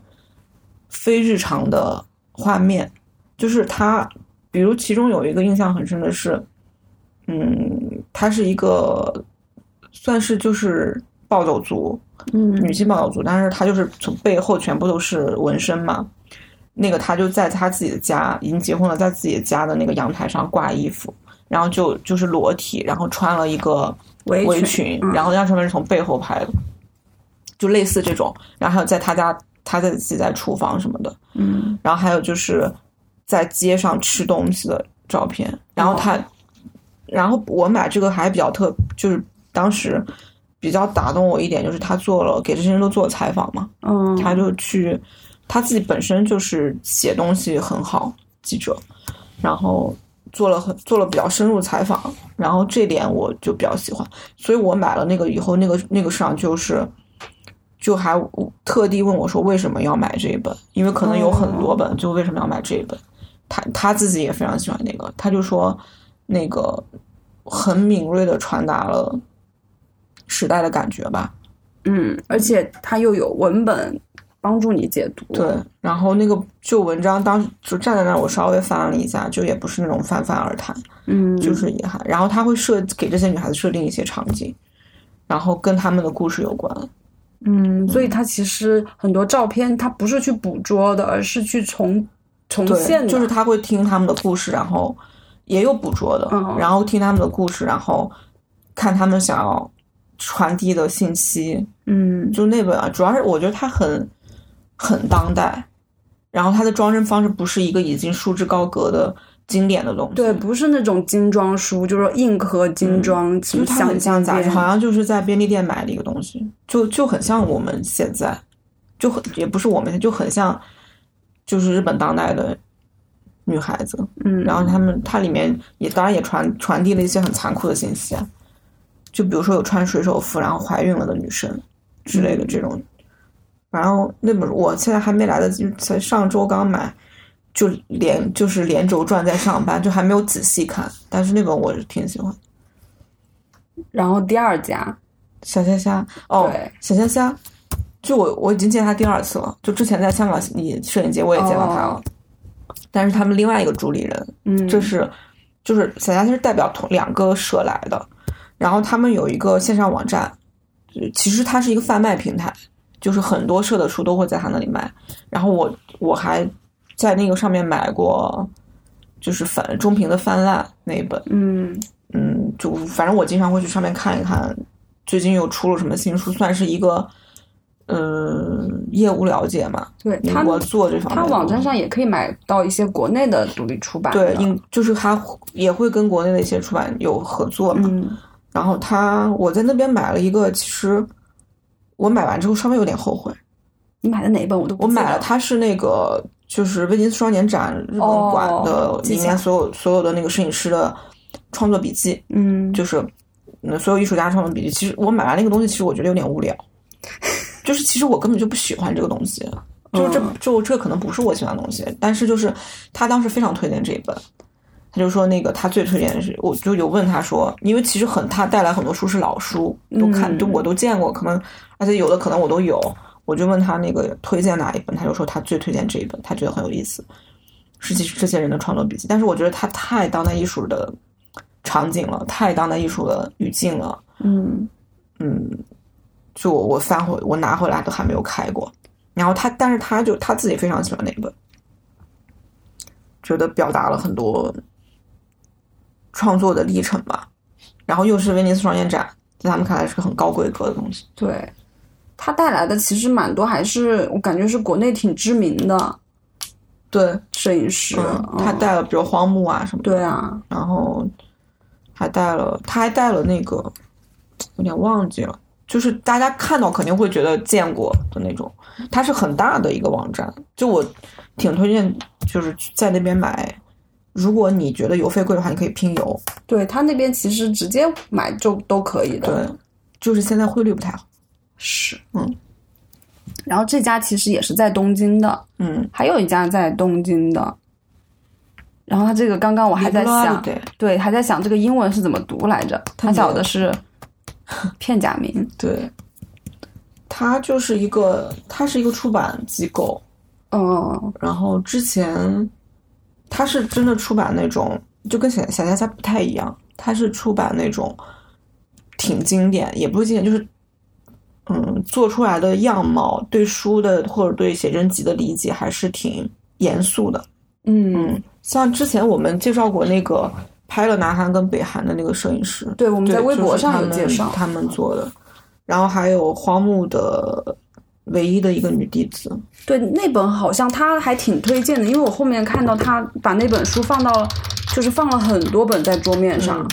非日常的画面，就是他，比如其中有一个印象很深的是，嗯，她是一个算是就是暴走族，嗯女性暴走族，但是她就是从背后全部都是纹身嘛。那个她就在她自己的家，已经结婚了，在自己的家的那个阳台上挂衣服，然后就就是裸体，然后穿了一个围围裙嗯然后那上面是从背后拍的，就类似这种。然后还有在她家，她在自己在厨房什么的，嗯。然后还有就是在街上吃东西的照片。然后他，然后我买这个还比较特，就是当时比较打动我一点，就是他做了给这些人都做了采访嘛，嗯，他就去，他自己本身就是写东西很好，记者，然后做了很做了比较深入采访，然后这点我就比较喜欢，所以我买了那个以后，那个那个市场就是，就还特地问我说为什么要买这一本，因为可能有很多本，就为什么要买这一本，他他自己也非常喜欢那个，他就说那个很敏锐的传达了时代的感觉吧，嗯，而且它又有文本帮助你解读。对，然后那个就文章当时就站在那儿，我稍微翻了一下，就也不是那种泛泛而谈，嗯，就是也还，然后他会设给这些女孩子设定一些场景，然后跟他们的故事有关。嗯，所以它其实很多照片它不是去捕捉的，而是去重重现，的，就是他会听他们的故事，然后也有捕捉的，嗯。然后听他们的故事，然后看他们想要传递的信息。嗯。就那本啊，主要是我觉得它很很当代，然后它的装帧方式不是一个已经束之高阁的经典的东西，对，不是那种精装书，就是说硬壳精装，什么就它很像杂志，好像就是在便利店买的一个东西，就就很像我们现在，就很也不是我们，就很像，就是日本当代的女孩子。嗯，然后他们它里面也当然也传传递了一些很残酷的信息啊，就比如说有穿水手服然后怀孕了的女生之类的这种。然后那本我现在还没来得及，才上周刚买，就连就是连轴转在上班，就还没有仔细看。但是那本我是挺喜欢。然后第二家，小虾虾哦对，小虾虾，就我我已经见他第二次了，就之前在香港你摄影节我也见到他了，哦但是他们另外一个主理人，嗯，这是就是小虾虾是代表同两个社来的，然后他们有一个线上网站，其实它是一个贩卖平台，就是很多社的书都会在他那里卖，然后我我还在那个上面买过，就是反中评的泛滥那一本，嗯嗯，就反正我经常会去上面看一看，最近又出了什么新书，算是一个，呃，业务了解嘛。对他我做这方面他，网站上也可以买到一些国内的独立出版，对，应就是他也会跟国内的一些出版有合作嘛。嗯然后他我在那边买了一个，其实我买完之后稍微有点后悔，你买的哪一本我都不我买了，它是那个就是威尼斯双年展日本馆的哦里面所有、所有的那个摄影师的创作笔记，嗯，就是嗯，所有艺术家创作笔记。其实我买完那个东西，其实我觉得有点无聊，(laughs) 就是其实我根本就不喜欢这个东西，就是这嗯就这可能不是我喜欢的东西。但是就是他当时非常推荐这一本，他就说那个他最推荐的是，我就有问他说，因为其实很他带来很多书是老书，都看嗯都我都见过，可能而且有的可能我都有。我就问他那个推荐哪一本，他就说他最推荐这一本，他觉得很有意思，是这这些人的创作笔记。但是我觉得他太当代艺术的场景了，太当代艺术的语境了。嗯嗯，就我我翻回我拿回来都还没有开过。然后他，但是他就他自己非常喜欢那一本，觉得表达了很多创作的历程吧。然后又是威尼斯双年展，在他们看来是个很高规格的东西。对，它带来的其实蛮多，还是我感觉是国内挺知名的对，摄影师，嗯，他带了比如荒木啊什么的，对啊，然后还带了，他还带了那个有点忘记了，就是大家看到肯定会觉得见过的那种，它是很大的一个网站，就我挺推荐，就是在那边买。如果你觉得邮费贵的话，你可以拼邮。对他那边其实直接买就都可以的，对，就是现在汇率不太好。是，嗯。然后这家其实也是在东京的，嗯，还有一家在东京的，然后他这个刚刚我还在想，对对，还在想这个英文是怎么读来着？他没有晓的是 (laughs) 片假名。对，它就是一个，它是一个出版机构，嗯然后之前它是真的出版那种，就跟小小家家不太一样，它是出版那种挺经典，也不是经典，就是嗯，做出来的样貌对书的或者对写真集的理解还是挺严肃的。嗯，像之前我们介绍过那个拍了南韩跟北韩的那个摄影师，对，我们，在微博上有介绍。他们做的，然后还有荒木的唯一的一个女弟子，对，那本好像他还挺推荐的，因为我后面看到他把那本书放到，就是放了很多本在桌面上。嗯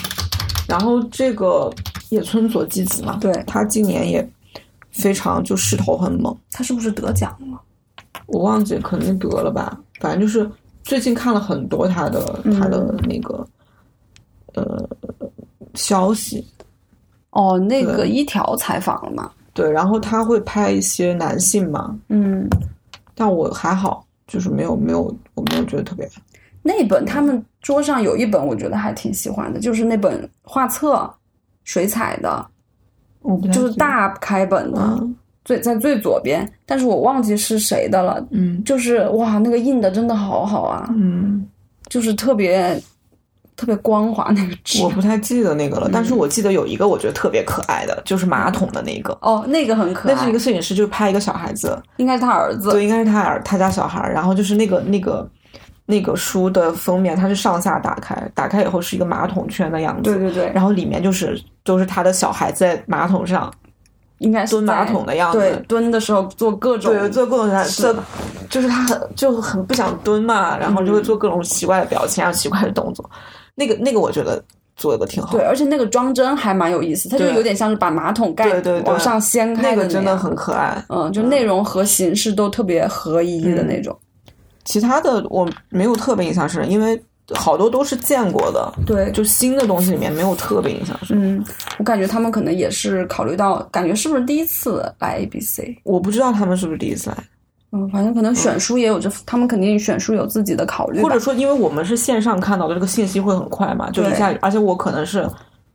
然后这个野村佐纪子嘛，对他今年也非常就势头很猛，他是不是得奖了？我忘记肯定得了吧，反正就是最近看了很多他的、嗯。他的那个呃消息，哦，那个一条采访了嘛？对，然后他会拍一些男性嘛，嗯，但我还好，就是没有没有我没有觉得特别。那本他们桌上有一本，我觉得还挺喜欢的，就是那本画册，水彩的，就是大开本的，嗯最在最左边，但是我忘记是谁的了。嗯就是哇，那个印的真的好好啊，嗯，就是特别特别光滑那个纸。我不太记得那个了，但嗯是我记得有一个我觉得特别可爱的，就是马桶的那个。哦，那个很可爱，那是一个摄影师，就是拍一个小孩子，应该是他儿子。对，应该是他儿他家小孩儿。然后就是那个那个那个书的封面，它是上下打开，打开以后是一个马桶圈的样子。对对对，然后里面就是都是他的小孩在马桶上，应该是蹲马桶的样子对，蹲的时候做各种对，做各种是这就是他很就很不想蹲嘛，然后就会做各种奇怪的表情，还有奇怪的动作。那个那个我觉得做的挺好对，，而且那个装帧还蛮有意思，它就有点像是把马桶盖对对对往上掀开那个真的很可爱。嗯，就内容和形式都特别合一的那种。其他的我没有特别印象深，因为好多都是见过的，对，就新的东西里面没有特别印象深。嗯，我感觉他们可能也是考虑到，感觉是不是第一次来 ABC？我不知道他们是不是第一次来，嗯，反正可能选书也有这，他们肯定选书有自己的考虑，或者说因为我们是线上看到的，这个信息会很快嘛，就一下，而且我可能是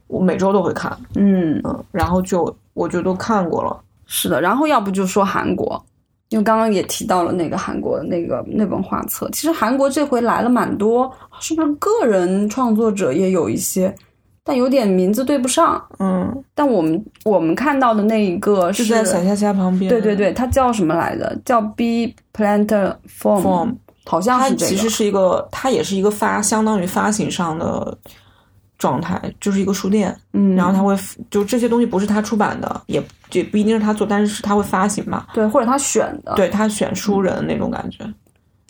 我每周都会看，嗯，嗯，然后就我就都看过了。是的。然后要不就说韩国，因为刚刚也提到了那个韩国那个那本画册，其实韩国这回来了蛮多，是不是个人创作者也有一些，但有点名字对不上。嗯，但我们我们看到的那一个就是在小虾虾旁边。对对对，它叫什么来着？叫 B Planter Form，, Form 好像是这个。它其实是一个，它也是一个发，相当于发行上的状态，就是一个书店。嗯，然后他会就这些东西不是他出版的，也也不一定是他做，但是他会发行嘛。对，或者他选的，对他选书人那种感觉。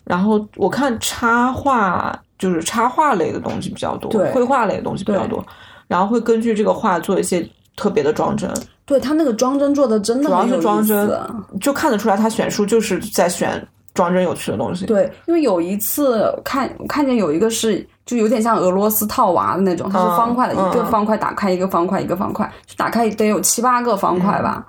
然后我看插画，就是插画类的东西比较多，对绘画类的东西比较多。然后会根据这个画做一些特别的装帧，对他那个装帧做的真的主要是装帧思就看得出来他选书就是在选装帧有趣的东西。对，因为有一次看看见有一个是就有点像俄罗斯套娃的那种，它是方块的，嗯一个方块打开一个方块，一个方块，就打开得有七八个方块吧。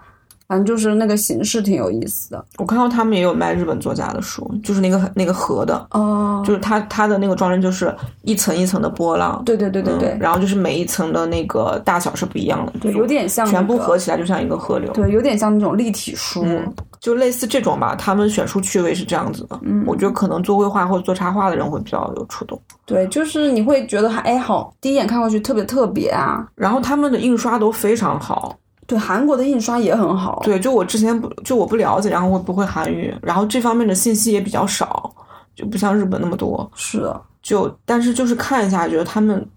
反正就是那个形式挺有意思的。我看到他们也有卖日本作家的书，就是那个那个盒的，哦，就是它它的那个装帧就是一层一层的波浪。对对对对对嗯，然后就是每一层的那个大小是不一样的，对，有点像、那全部合起来就像一个河流。对，有点像那种立体书。嗯，就类似这种吧，他们选书趣味是这样子的。嗯，我觉得可能做绘画或者做插画的人会比较有触动。对，就是你会觉得还哎好，第一眼看过去特别特别啊。然后他们的印刷都非常好。对，韩国的印刷也很好。对，就我之前不就我不了解，然后我不会韩语，然后这方面的信息也比较少，就不像日本那么多。是的，就但是就是看一下，觉得他们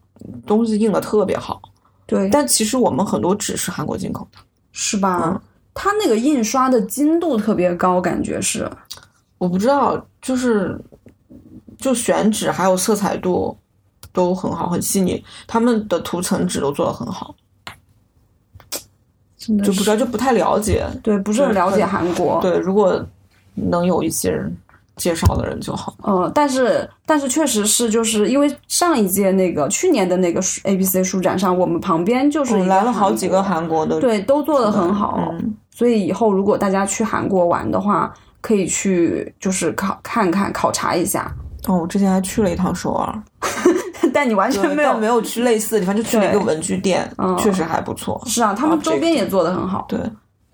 东西印的特别好。对，但其实我们很多纸是韩国进口的，是吧？嗯它那个印刷的精度特别高，感觉是。我不知道，就是就选纸还有色彩度都很好，很细腻，他们的涂层纸都做的很好。就不知道，就不太了解。对，不是很了解韩国。对，如果能有一些人介绍的人就好。嗯，但是但是确实是，就是因为上一届那个去年的那个书 A B C 书展上，我们旁边就是来了好几个韩韩国的，对，都做的很好。嗯，所以以后如果大家去韩国玩的话，可以去就是考看看考察一下。哦，我之前还去了一趟首尔，但你完全没有没有去类似的地方，就去了一个文具店，嗯确实还不错。是啊，他们周边也做的很好。对，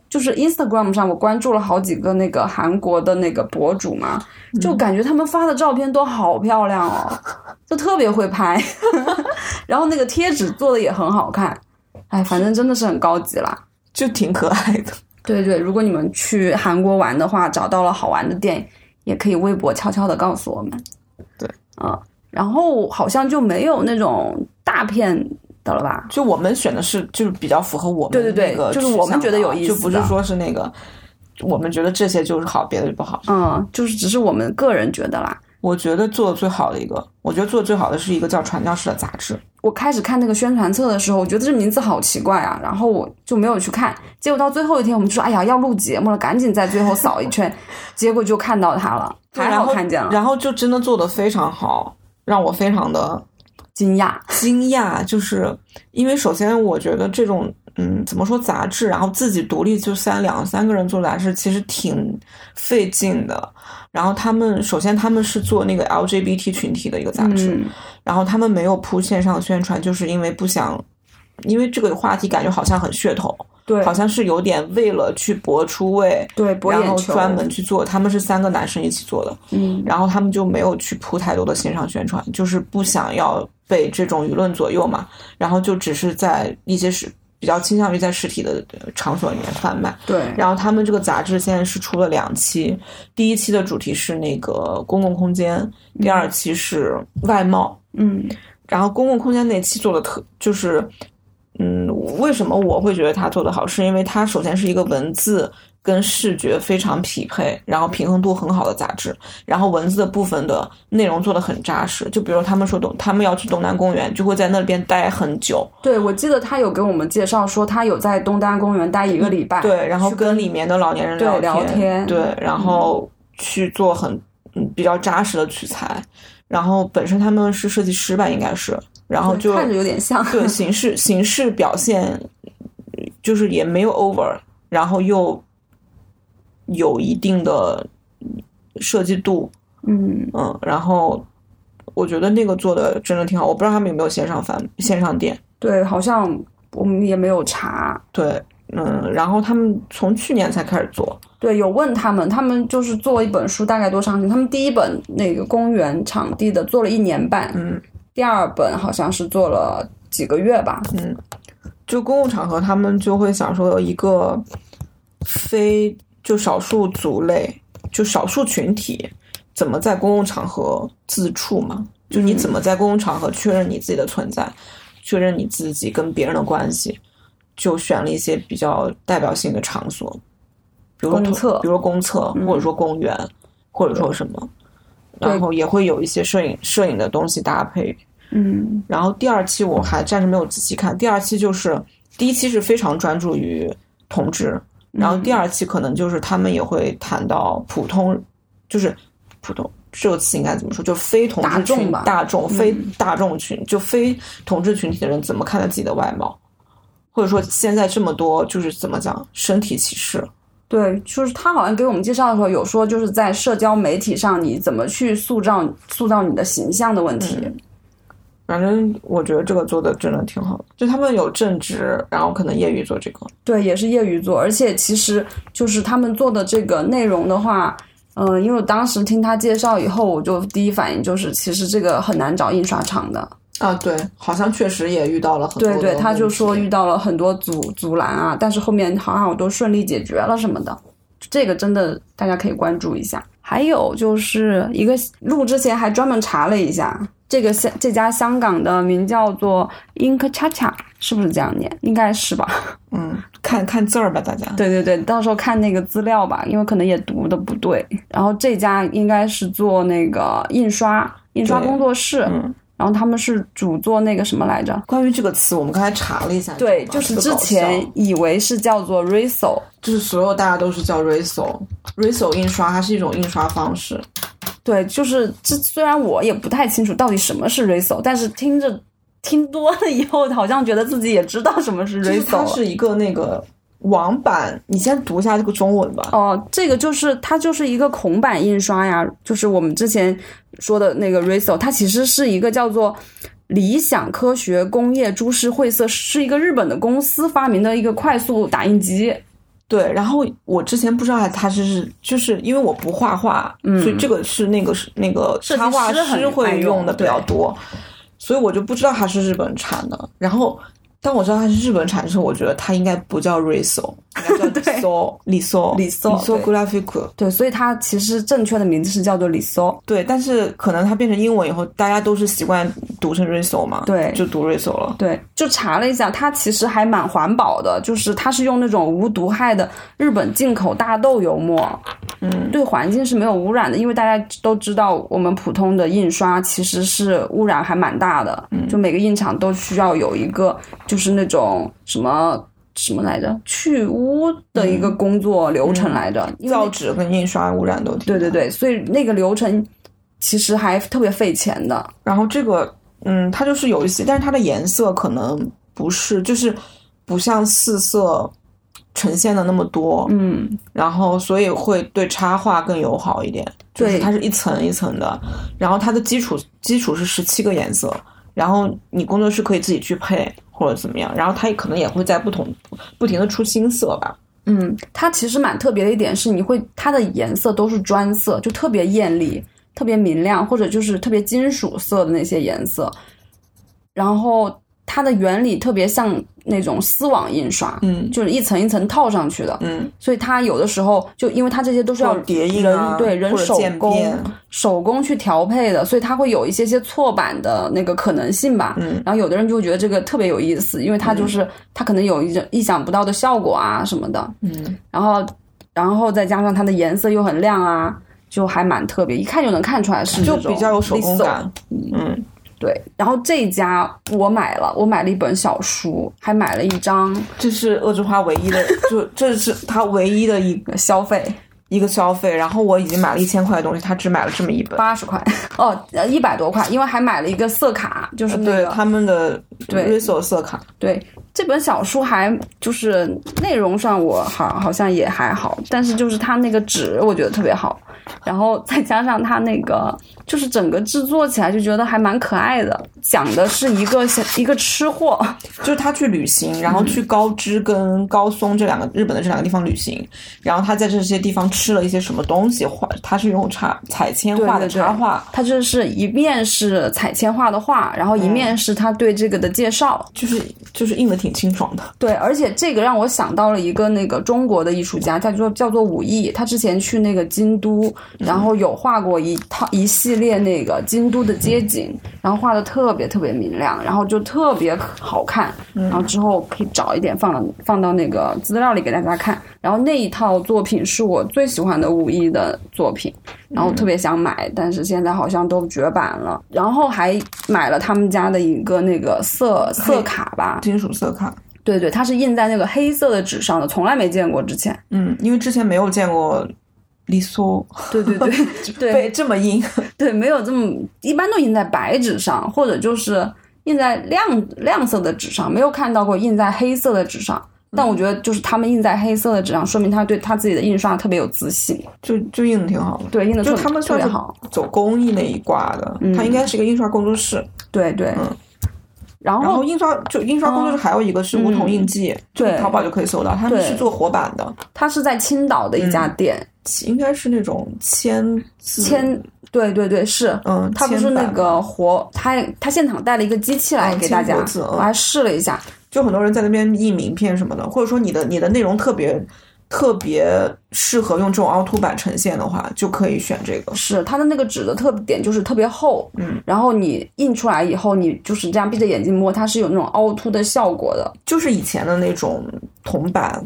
就是 Instagram 上，我关注了好几个那个韩国的那个博主嘛，嗯就感觉他们发的照片都好漂亮哦，(laughs) 就特别会拍，(laughs) 然后那个贴纸做的也很好看，哎，反正真的是很高级啦。就挺可爱的。对对，如果你们去韩国玩的话，找到了好玩的店，也可以微博悄悄的告诉我们。对，啊、然后好像就没有那种大片的了吧？就我们选的是，就是比较符合我们对对对就是我们觉得有意思就不是说是那个，我们觉得这些就是好，别的就不好。嗯，就是只是我们个人觉得啦。我觉得做的最好的一个，我觉得做的最好的是一个叫传教士的杂志。我开始看那个宣传册的时候，我觉得这名字好奇怪啊，然后我就没有去看。结果到最后一天，我们就说：“哎呀，要录节目了，赶紧在最后扫一圈。”结果就看到它了，还好看见了，然后就真的做的非常好，让我非常的惊讶。惊讶，就是因为首先我觉得这种嗯怎么说杂志，然后自己独立就三两三个人做杂志，其实挺费劲的。然后他们首先他们是做那个 LGBT 群体的一个杂志，嗯然后他们没有铺线上宣传，就是因为不想，因为这个话题感觉好像很噱头，对。好像是有点为了去博出位，对，博然后专门去做。他们是三个男生一起做的，嗯。然后他们就没有去铺太多的线上宣传，就是不想要被这种舆论左右嘛，然后就只是在一些是比较倾向于在实体的呃场所里面贩卖。对，然后他们这个杂志现在是出了两期，第一期的主题是那个公共空间，第二期是外贸。嗯。然后公共空间那期做的特就是，嗯，为什么我会觉得他做的好？是因为他首先是一个文字跟视觉非常匹配，然后平衡度很好的杂志。然后文字的部分的内容做的很扎实，就比如他们说东，他们要去东单公园，就会在那边待很久，对，我记得他有给我们介绍说，他有在东单公园待一个礼拜，对，然后跟里面的老年人聊天对，然后去做很嗯比较扎实的取材。然后本身他们是设计师吧，应该是，然后就看着有点像，对 (laughs) 形式形式表现，就是也没有 over，然后又有一定的设计度，嗯。嗯，然后我觉得那个做的真的挺好。我不知道他们有没有线上翻线上店，对，好像我们也没有查，对，嗯，然后他们从去年才开始做，对，有问他们，他们就是做一本书大概多长时间？他们第一本那个公园场地的做了一年半，嗯第二本好像是做了几个月吧。嗯，就公共场合他们就会想说一个非就少数族类，就少数群体怎么在公共场合自处嘛？就你怎么在公共场合确认你自己的存在，确认你自己跟别人的关系，就选了一些比较代表性的场所，比如说公厕比如说公厕，或者说公园，或者说什么，然后也会有一些摄影摄影的东西搭配。嗯。然后第二期我还暂时没有仔细看，第二期就是第一期是非常专注于同志，然后第二期可能就是他们也会谈到普通，就是普通这个词应该怎么说？就非同志群大众吧。大众非大众群，就非同志群体的人怎么看待自己的外貌，或者说现在这么多就是怎么讲身体歧视，对，就是他好像给我们介绍的时候有说，就是在社交媒体上你怎么去塑造塑造你的形象的问题。反正我觉得这个做的真的挺好的，就他们有正职，然后可能业余做这个，对，也是业余做，而且其实就是他们做的这个内容的话，嗯、因为我当时听他介绍以后，我就第一反应就是，其实这个很难找印刷厂的。啊，对，好像确实也遇到了很多对对，他就说遇到了很多阻阻拦啊，但是后面好像都顺利解决了什么的，这个真的大家可以关注一下。还有就是一个录之前还专门查了一下，这个香这家香港的名叫做 Ink Cha Cha，是不是这样念？应该是吧？嗯，看看字儿吧，大家。对对对，到时候看那个资料吧，因为可能也读的不对。然后这家应该是做那个印刷印刷工作室，嗯，然后他们是主做那个什么来着？关于这个词，我们刚才查了一下，对，就是之前以为是叫做 Riso，就是所有大家都是叫 Riso，Riso 印刷，它是一种印刷方式。对，就是这虽然我也不太清楚到底什么是 Riso，但是听着听多了以后，好像觉得自己也知道什么是就是 Riso 它。是一个那个网版，你先读一下这个中文吧。哦，这个就是它就是一个孔版印刷呀，就是我们之前说的那个 Riso，它其实是一个叫做理想科学工业株式会社是一个日本的公司发明的一个快速打印机。对，然后我之前不知道它是就是因为我不画画，嗯所以这个是那个是那个插画师会用用的比较多，所以我就不知道它是日本产的。然后当我知道它是日本产的时候，我觉得它应该不叫 Riso，应该叫 Liso (laughs) 对 Graphic。对，所以它其实正确的名字是叫做李搜。对，但是可能它变成英文以后，大家都是习惯读成 Riso 嘛，对就读 Riso 了。对，就查了一下，它其实还蛮环保的，就是它是用那种无毒害的日本进口大豆油墨，嗯，对环境是没有污染的。因为大家都知道，我们普通的印刷其实是污染还蛮大的，就每个印厂都需要有一个就是那种什么。什么来着？去污的一个工作流程来着，造纸跟印刷污染都挺对对对，所以那个流程其实还特别费钱的。然后这个，嗯，它就是有一些，但是它的颜色可能不是，就是不像四色呈现的那么多，嗯，然后所以会对插画更友好一点。就是对它是一层一层的，然后它的基础基础是十七个颜色，然后你工作室可以自己去配或者怎么样，然后它也可能也会在不同不停的出新色吧。嗯，它其实蛮特别的一点是，你会它的颜色都是砖色，就特别艳丽、特别明亮，或者就是特别金属色的那些颜色。然后它的原理特别像那种丝网印刷，嗯就是一层一层套上去的。嗯，所以它有的时候就因为它这些都是要叠印人、啊对人手工手工去调配的，所以它会有一些些错版的那个可能性吧。嗯然后有的人就会觉得这个特别有意思，因为它就是、它可能有一种意想不到的效果啊什么的。嗯，然后然后再加上它的颜色又很亮啊，就还蛮特别，一看就能看出来是就比较有手工感。嗯，对，然后这一家我买了，我买了一本小书，还买了一张这是恶之花唯一的，就这是他唯一的一个消费一个消费。然后我已经买了一千块的东西，他只买了这么一本。八十块，哦，呃一百多块，因为还买了一个色卡，就是那个对他们的对 Riso 色卡，对这本小书还就是内容上我好好像也还好，但是就是它那个纸我觉得特别好，然后再加上他那个就是整个制作起来就觉得还蛮可爱的，讲的是一个一个吃货，就是他去旅行，然后嗯去高知跟高松这两个日本的这两个地方旅行，然后他在这些地方吃了一些什么东西，画他是用插彩铅画的插画，他就是一面是彩铅画的画，然后一面是他对这个的介绍，就是就是印的挺清爽的。对，而且这个让我想到了一个那个中国的艺术家，叫做叫做武艺。他之前去那个京都，然后有画过一套一系列那个京都的街景，然后画的特别特别明亮，然后就特别好看。然后之后可以找一点放到放到那个资料里给大家看。然后那一套作品是我最喜欢的武艺的作品，然后特别想买，但是现在好像都绝版了。然后还买了他们家的一个那个色色卡吧，金属色卡，对对，它是印在那个黑色的纸上的，从来没见过之前。嗯，因为之前没有见过丽苏对对对 (laughs) 被对这么印，(laughs) 对，没有这么一般都印在白纸上，或者就是印在亮亮色的纸上，没有看到过印在黑色的纸上。但我觉得，就是他们印在黑色的纸上，说明他对他自己的印刷特别有自信。就就印的挺好的。对，印的就特他们算是特别好。走工艺那一挂的，嗯他应该是一个印刷工作室。对对。嗯然后印刷就印刷工作室还有一个是梧桐印记，就对淘宝就可以搜到，他们是做活版的，他是在青岛的一家店，应该是那种签字签对对对是，嗯他不是那个活，他他现场带了一个机器来嗯给大家我还试了一下，就很多人在那边印名片什么的，或者说你的你的内容特别特别适合用这种凹凸版呈现的话，就可以选这个。是它的那个纸的特点就是特别厚，嗯，然后你印出来以后，你就是这样闭着眼睛摸，它是有那种凹凸的效果的，就是以前的那种铜版，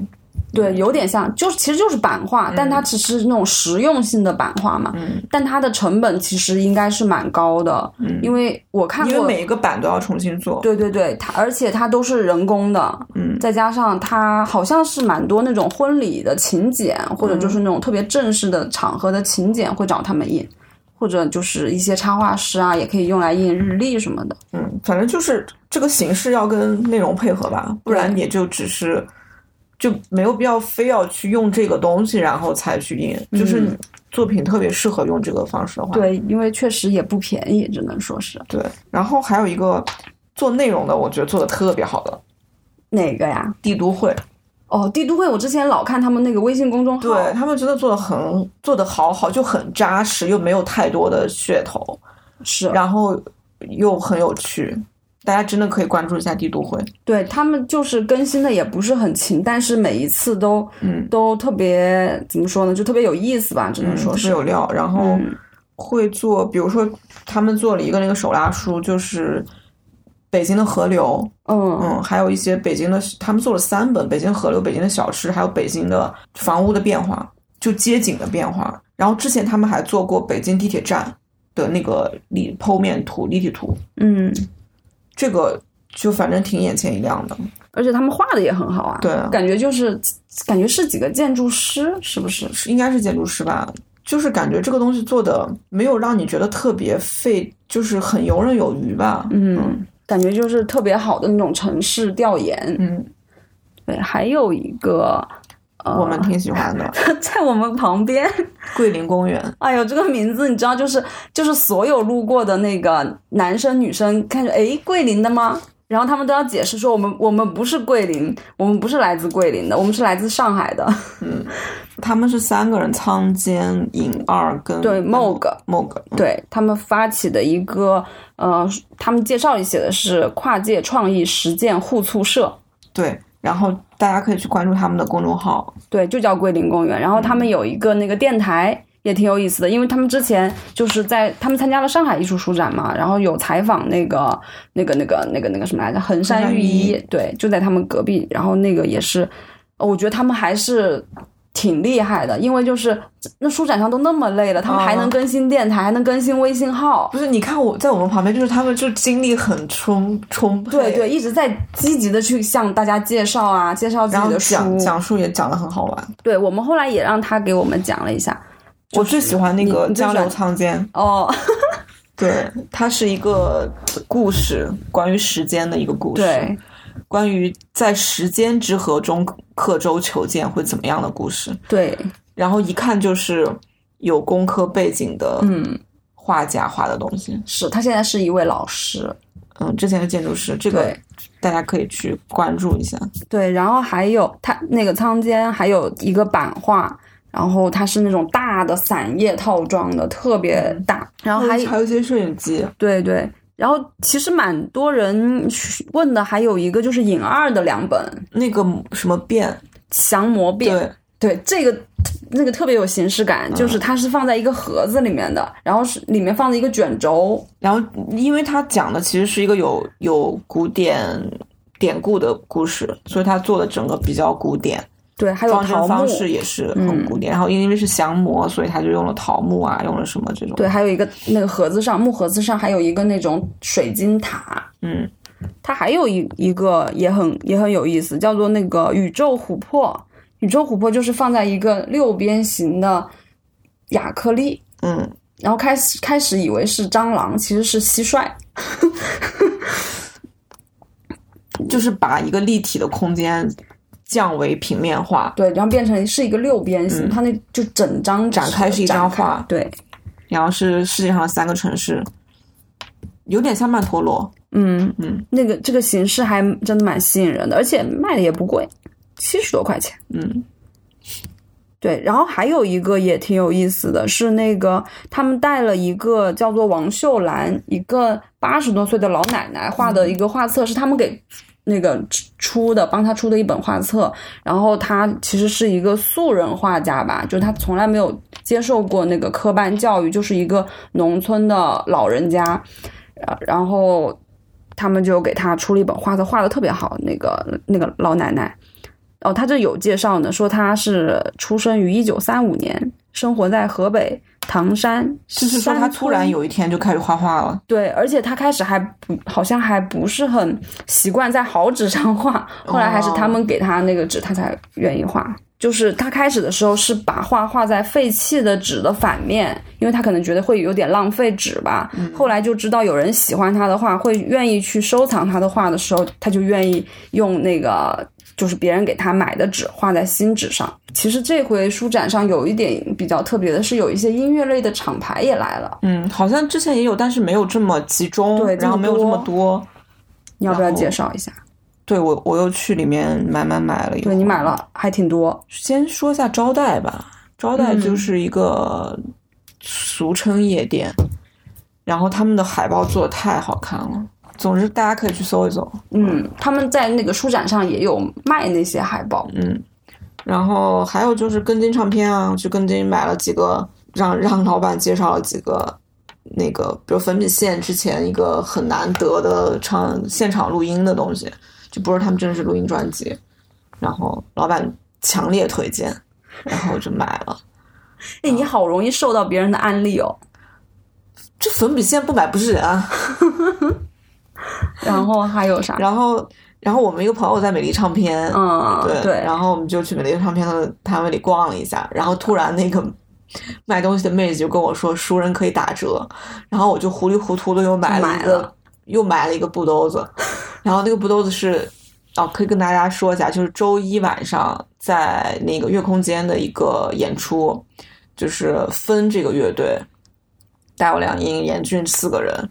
对，有点像，就是其实就是版画，但它只是那种实用性的版画嘛，嗯，但它的成本其实应该是蛮高的，嗯。因为我看过，因为每一个版都要重新做。对对对，它而且它都是人工的，嗯，再加上它好像是蛮多那种婚礼的请柬，或者就是那种特别正式的场合的请柬会找他们印，或者就是一些插画师啊，也可以用来印日历什么的。嗯，反正就是这个形式要跟内容配合吧，不然也就只是就没有必要非要去用这个东西然后才去印，就是嗯作品特别适合用这个方式的话，对，因为确实也不便宜，只能说是对。然后还有一个做内容的，我觉得做的特别好的哪个呀？帝都会，哦，帝都会，我之前老看他们那个微信公众号，对他们真的做的很做的好好，就很扎实，又没有太多的噱头，是，然后又很有趣。大家真的可以关注一下帝都会，对他们就是更新的也不是很勤，但是每一次都嗯。都特别怎么说呢，就特别有意思吧，只能说是有料。然后嗯。会做，比如说他们做了一个那个手拉书，就是北京的河流，嗯。嗯，还有一些北京的，他们做了三本：北京河流、北京的小吃，还有北京的房屋的变化，就街景的变化。然后之前他们还做过北京地铁站的那个立剖面图、立体图，嗯，这个就反正挺眼前一亮的。而且他们画的也很好啊，对啊感觉就是感觉是几个建筑师，是不是？是应该是建筑师吧？就是感觉这个东西做的没有让你觉得特别费，就是很游刃有余吧。嗯，感觉就是特别好的那种城市调研。嗯，对，还有一个，呃，我们挺喜欢的。在我们旁边，(laughs) 桂林公园，哎呦，这个名字你知道，就是就是所有路过的那个男生女生看着，哎，桂林的吗？然后他们都要解释说，我们我们不是桂林，我们不是来自桂林的，我们是来自上海的。嗯他们是三个人，仓坚、尹二跟对，Mog，Mog，对他们发起的一个，呃，他们介绍里写的是跨界创意实践互促社，对，然后大家可以去关注他们的公众号，对，就叫桂林公园。然后他们有一个那个电台。也挺有意思的，因为他们之前就是在他们参加了上海艺术书展嘛，然后有采访那个那个那个那个那个什么来着，衡山御医，对，就在他们隔壁。然后那个也是，呃我觉得他们还是挺厉害的，因为就是那书展上都那么累了，他们还能更新电台，还能更新微信号，不是？你看我在我们旁边，就是他们就精力很充充沛，对对，一直在积极的去向大家介绍啊，介绍自己的书。讲讲述也讲的很好玩。对我们后来也让他给我们讲了一下。我最喜欢那个江流仓间，哦，(laughs) 对，它是一个故事，关于时间的一个故事，对，关于在时间之河中刻舟求剑会怎么样的故事。对，然后一看就是有工科背景的嗯，画家画的东西。是他现在是一位老师。嗯，之前的建筑师，这个大家可以去关注一下。对，然后还有他那个仓间还有一个版画。然后它是那种大的散叶套装的，特别大。然后还还有一些摄影机，对对。然后其实蛮多人问的，还有一个就是尹二的两本。那个什么变？降魔变，对。对，这个那个特别有形式感，就是它是放在一个盒子里面的，然后是里面放着一个卷轴，然后因为它讲的其实是一个有有古典典故的故事，所以它做的整个比较古典。对，还有装桃木式也是很古典，然后因为是降魔，所以他就用了桃木啊，用了什么这种。对，还有一个那个盒子上木盒子上还有一个那种水晶塔，嗯，它还有一一个也很也很有意思，叫做那个宇宙琥珀。宇宙琥珀就是放在一个六边形的亚克力，嗯，然后开始开始以为是蟑螂，其实是蟋蟀。(laughs) 就是把一个立体的空间降为平面化，对，然后变成是一个六边形，它那就整张嗯展开是一张画，对，然后是世界上的三个城市，有点像曼陀罗，嗯嗯，那个这个形式还真的蛮吸引人的，而且卖的也不贵，七十多块钱。嗯，对，然后还有一个也挺有意思的是，那个他们带了一个叫做王秀兰，一个八十多岁的老奶奶画的一个画册，是他们给那个出的，帮他出的一本画册。然后他其实是一个素人画家吧，就是他从来没有接受过那个科班教育，就是一个农村的老人家。然后他们就给他出了一本画册，画的特别好，那个那个老奶奶。哦，他这有介绍呢，说他是出生于一九三五年，生活在河北唐山，就是说他突然有一天就开始画画了。对，而且他开始还不好像还不是很习惯在好纸上画，后来还是他们给他那个纸，他才愿意画。就是他开始的时候是把画画在废弃的纸的反面，因为他可能觉得会有点浪费纸吧。后来就知道有人喜欢他的画，会愿意去收藏他的画的时候，他就愿意用那个就是别人给他买的纸画在新纸上。其实这回书展上有一点比较特别的是，有一些音乐类的厂牌也来了。嗯，好像之前也有，但是没有这么集中，对然后没有这么多多。你要不要介绍一下？对我，我又去里面买买买了一对你买了还挺多，先说一下招待吧，招待就是一个俗称夜店，然后他们的海报做的太好看了。总之，大家可以去搜一搜。嗯，他们在那个书展上也有卖那些海报，嗯，然后还有就是跟金唱片啊，去跟金买了几个，让让老板介绍了几个那个，比如粉笔线之前一个很难得的唱现场录音的东西，就不是他们正式录音专辑，然后老板强烈推荐，然后我就买了。哎，你好容易受到别人的安利哦。这粉笔线不买不是人啊！(laughs) (laughs) 然后还有啥？然后，然后我们一个朋友在美丽唱片，嗯，对对，然后我们就去美丽唱片的摊位里逛了一下，然后突然那个卖东西的妹子就跟我说熟人可以打折，然后我就糊里糊涂的又买了一个，买又买了一个布兜子，(laughs) 然后那个布兜子是哦，可以跟大家说一下，就是周一晚上在那个月空间的一个演出，就是分这个乐队，戴我亮英、严俊四个人。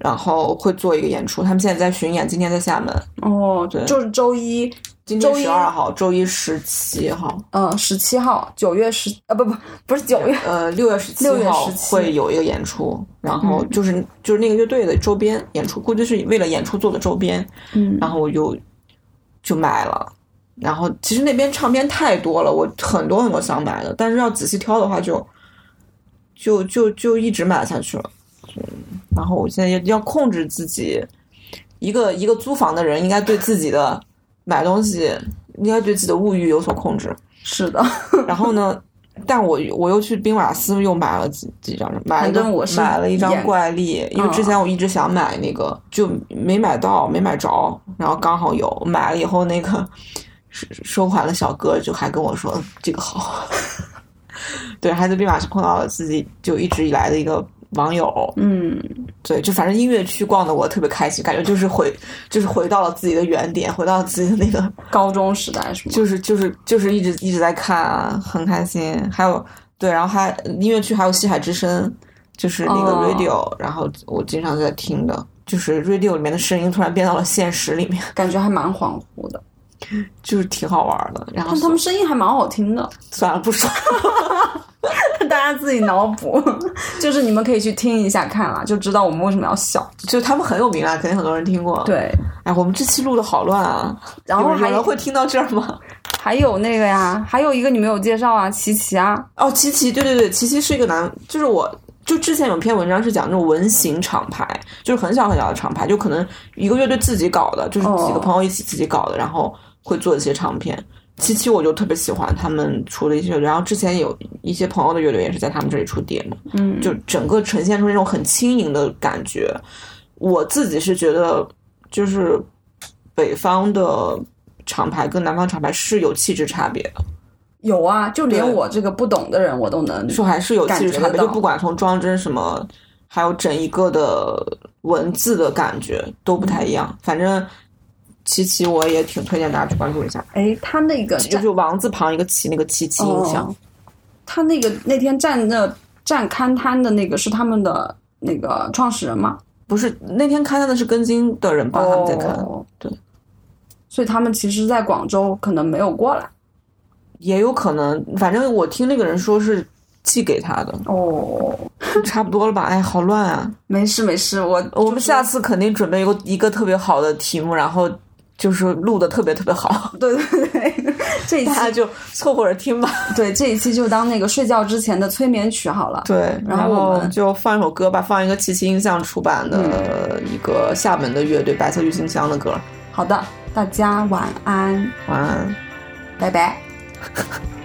然后会做一个演出，他们现在在巡演，今天在厦门，哦，对就是周一，今天十二号，周一十七号，嗯，十七号，九月十啊，不不不是九月，呃，六月十七6月号17会有一个演出，然后就是、就是那个乐队的周边演出，估计是为了演出做的周边，嗯，然后我就就买了。然后其实那边唱片太多了，我很多很多想买的，但是要仔细挑的话就，就就就一直买下去了。嗯，然后我现在要要控制自己，一个一个租房的人应该对自己的买东西，应该对自己的物欲有所控制。是的，(laughs) 然后呢，但我我又去兵马司又买了几几张，买了我是买了一张怪力，因为之前我一直想买那个，就没买到，没买着，然后刚好有，买了以后那个 (laughs) 收收款的小哥就还跟我说这个好，(laughs) 对，还在兵马司碰到了自己就一直以来的一个网友，嗯，对，就反正音乐区逛的我特别开心，感觉就是回就是回到了自己的原点，回到了自己的那个。高中时代是吗？就是就是就是一直一直在看啊，很开心。还有对，然后还音乐区还有西海之声，就是那个哦 radio，、然后我经常在听的，就是 radio 里面的声音突然变到了现实里面，感觉还蛮恍惚的，(laughs) 就是挺好玩的。然后他们声音还蛮好听的，算了不说，(laughs) 大家自己脑补，(laughs) 就是你们可以去听一下看了，就知道我们为什么要笑。就他们很有名啊，肯定很多人听过。，对，哎，我们这期录的好乱啊，然后还有人会听到这儿吗？还有那个呀，还有一个你没有介绍啊，琪琪啊，哦，琪琪，对对对，琪琪是一个男，就是我。就之前有篇文章是讲那种文型厂牌，就是很小很小的厂牌，就可能一个乐队自己搞的，就是几个哦朋友一起自己搞的，然后会做一些唱片。七七我就特别喜欢他们出的一些，然后之前有一些朋友的乐队也是在他们这里出碟嘛，嗯，就整个呈现出那种很轻盈的感觉。我自己是觉得，就是北方的厂牌跟南方厂牌是有气质差别的。有啊，就连我这个不懂的人，我都能说还是有气质差别，就不管从装帧什么，还有整一个的文字的感觉都不太一样。反正七七我也挺推荐大家去关注一下，哎，他那个就是王字旁一个七，那个七七音响。哦，他那个那天站那站看摊的那个是他们的那个创始人吗？不是那天看到的是根金的人帮他们在看，哦对，所以他们其实在广州可能没有过来。也有可能，反正我听那个人说是寄给他的，哦，差不多了吧？哎，好乱啊！没事没事，我我们下次肯定准备一个一个特别好的题目，然后就是录的特别特别好，(laughs) 对对对，这一期就凑合着听吧。(laughs) 对这一期就当那个睡觉之前的催眠曲好了。对，然然后我们就放一首歌吧，放一个七七音像出版的一个厦门的乐队白色郁金香的歌。好的，大家晚安，晚安。拜拜。「(laughs)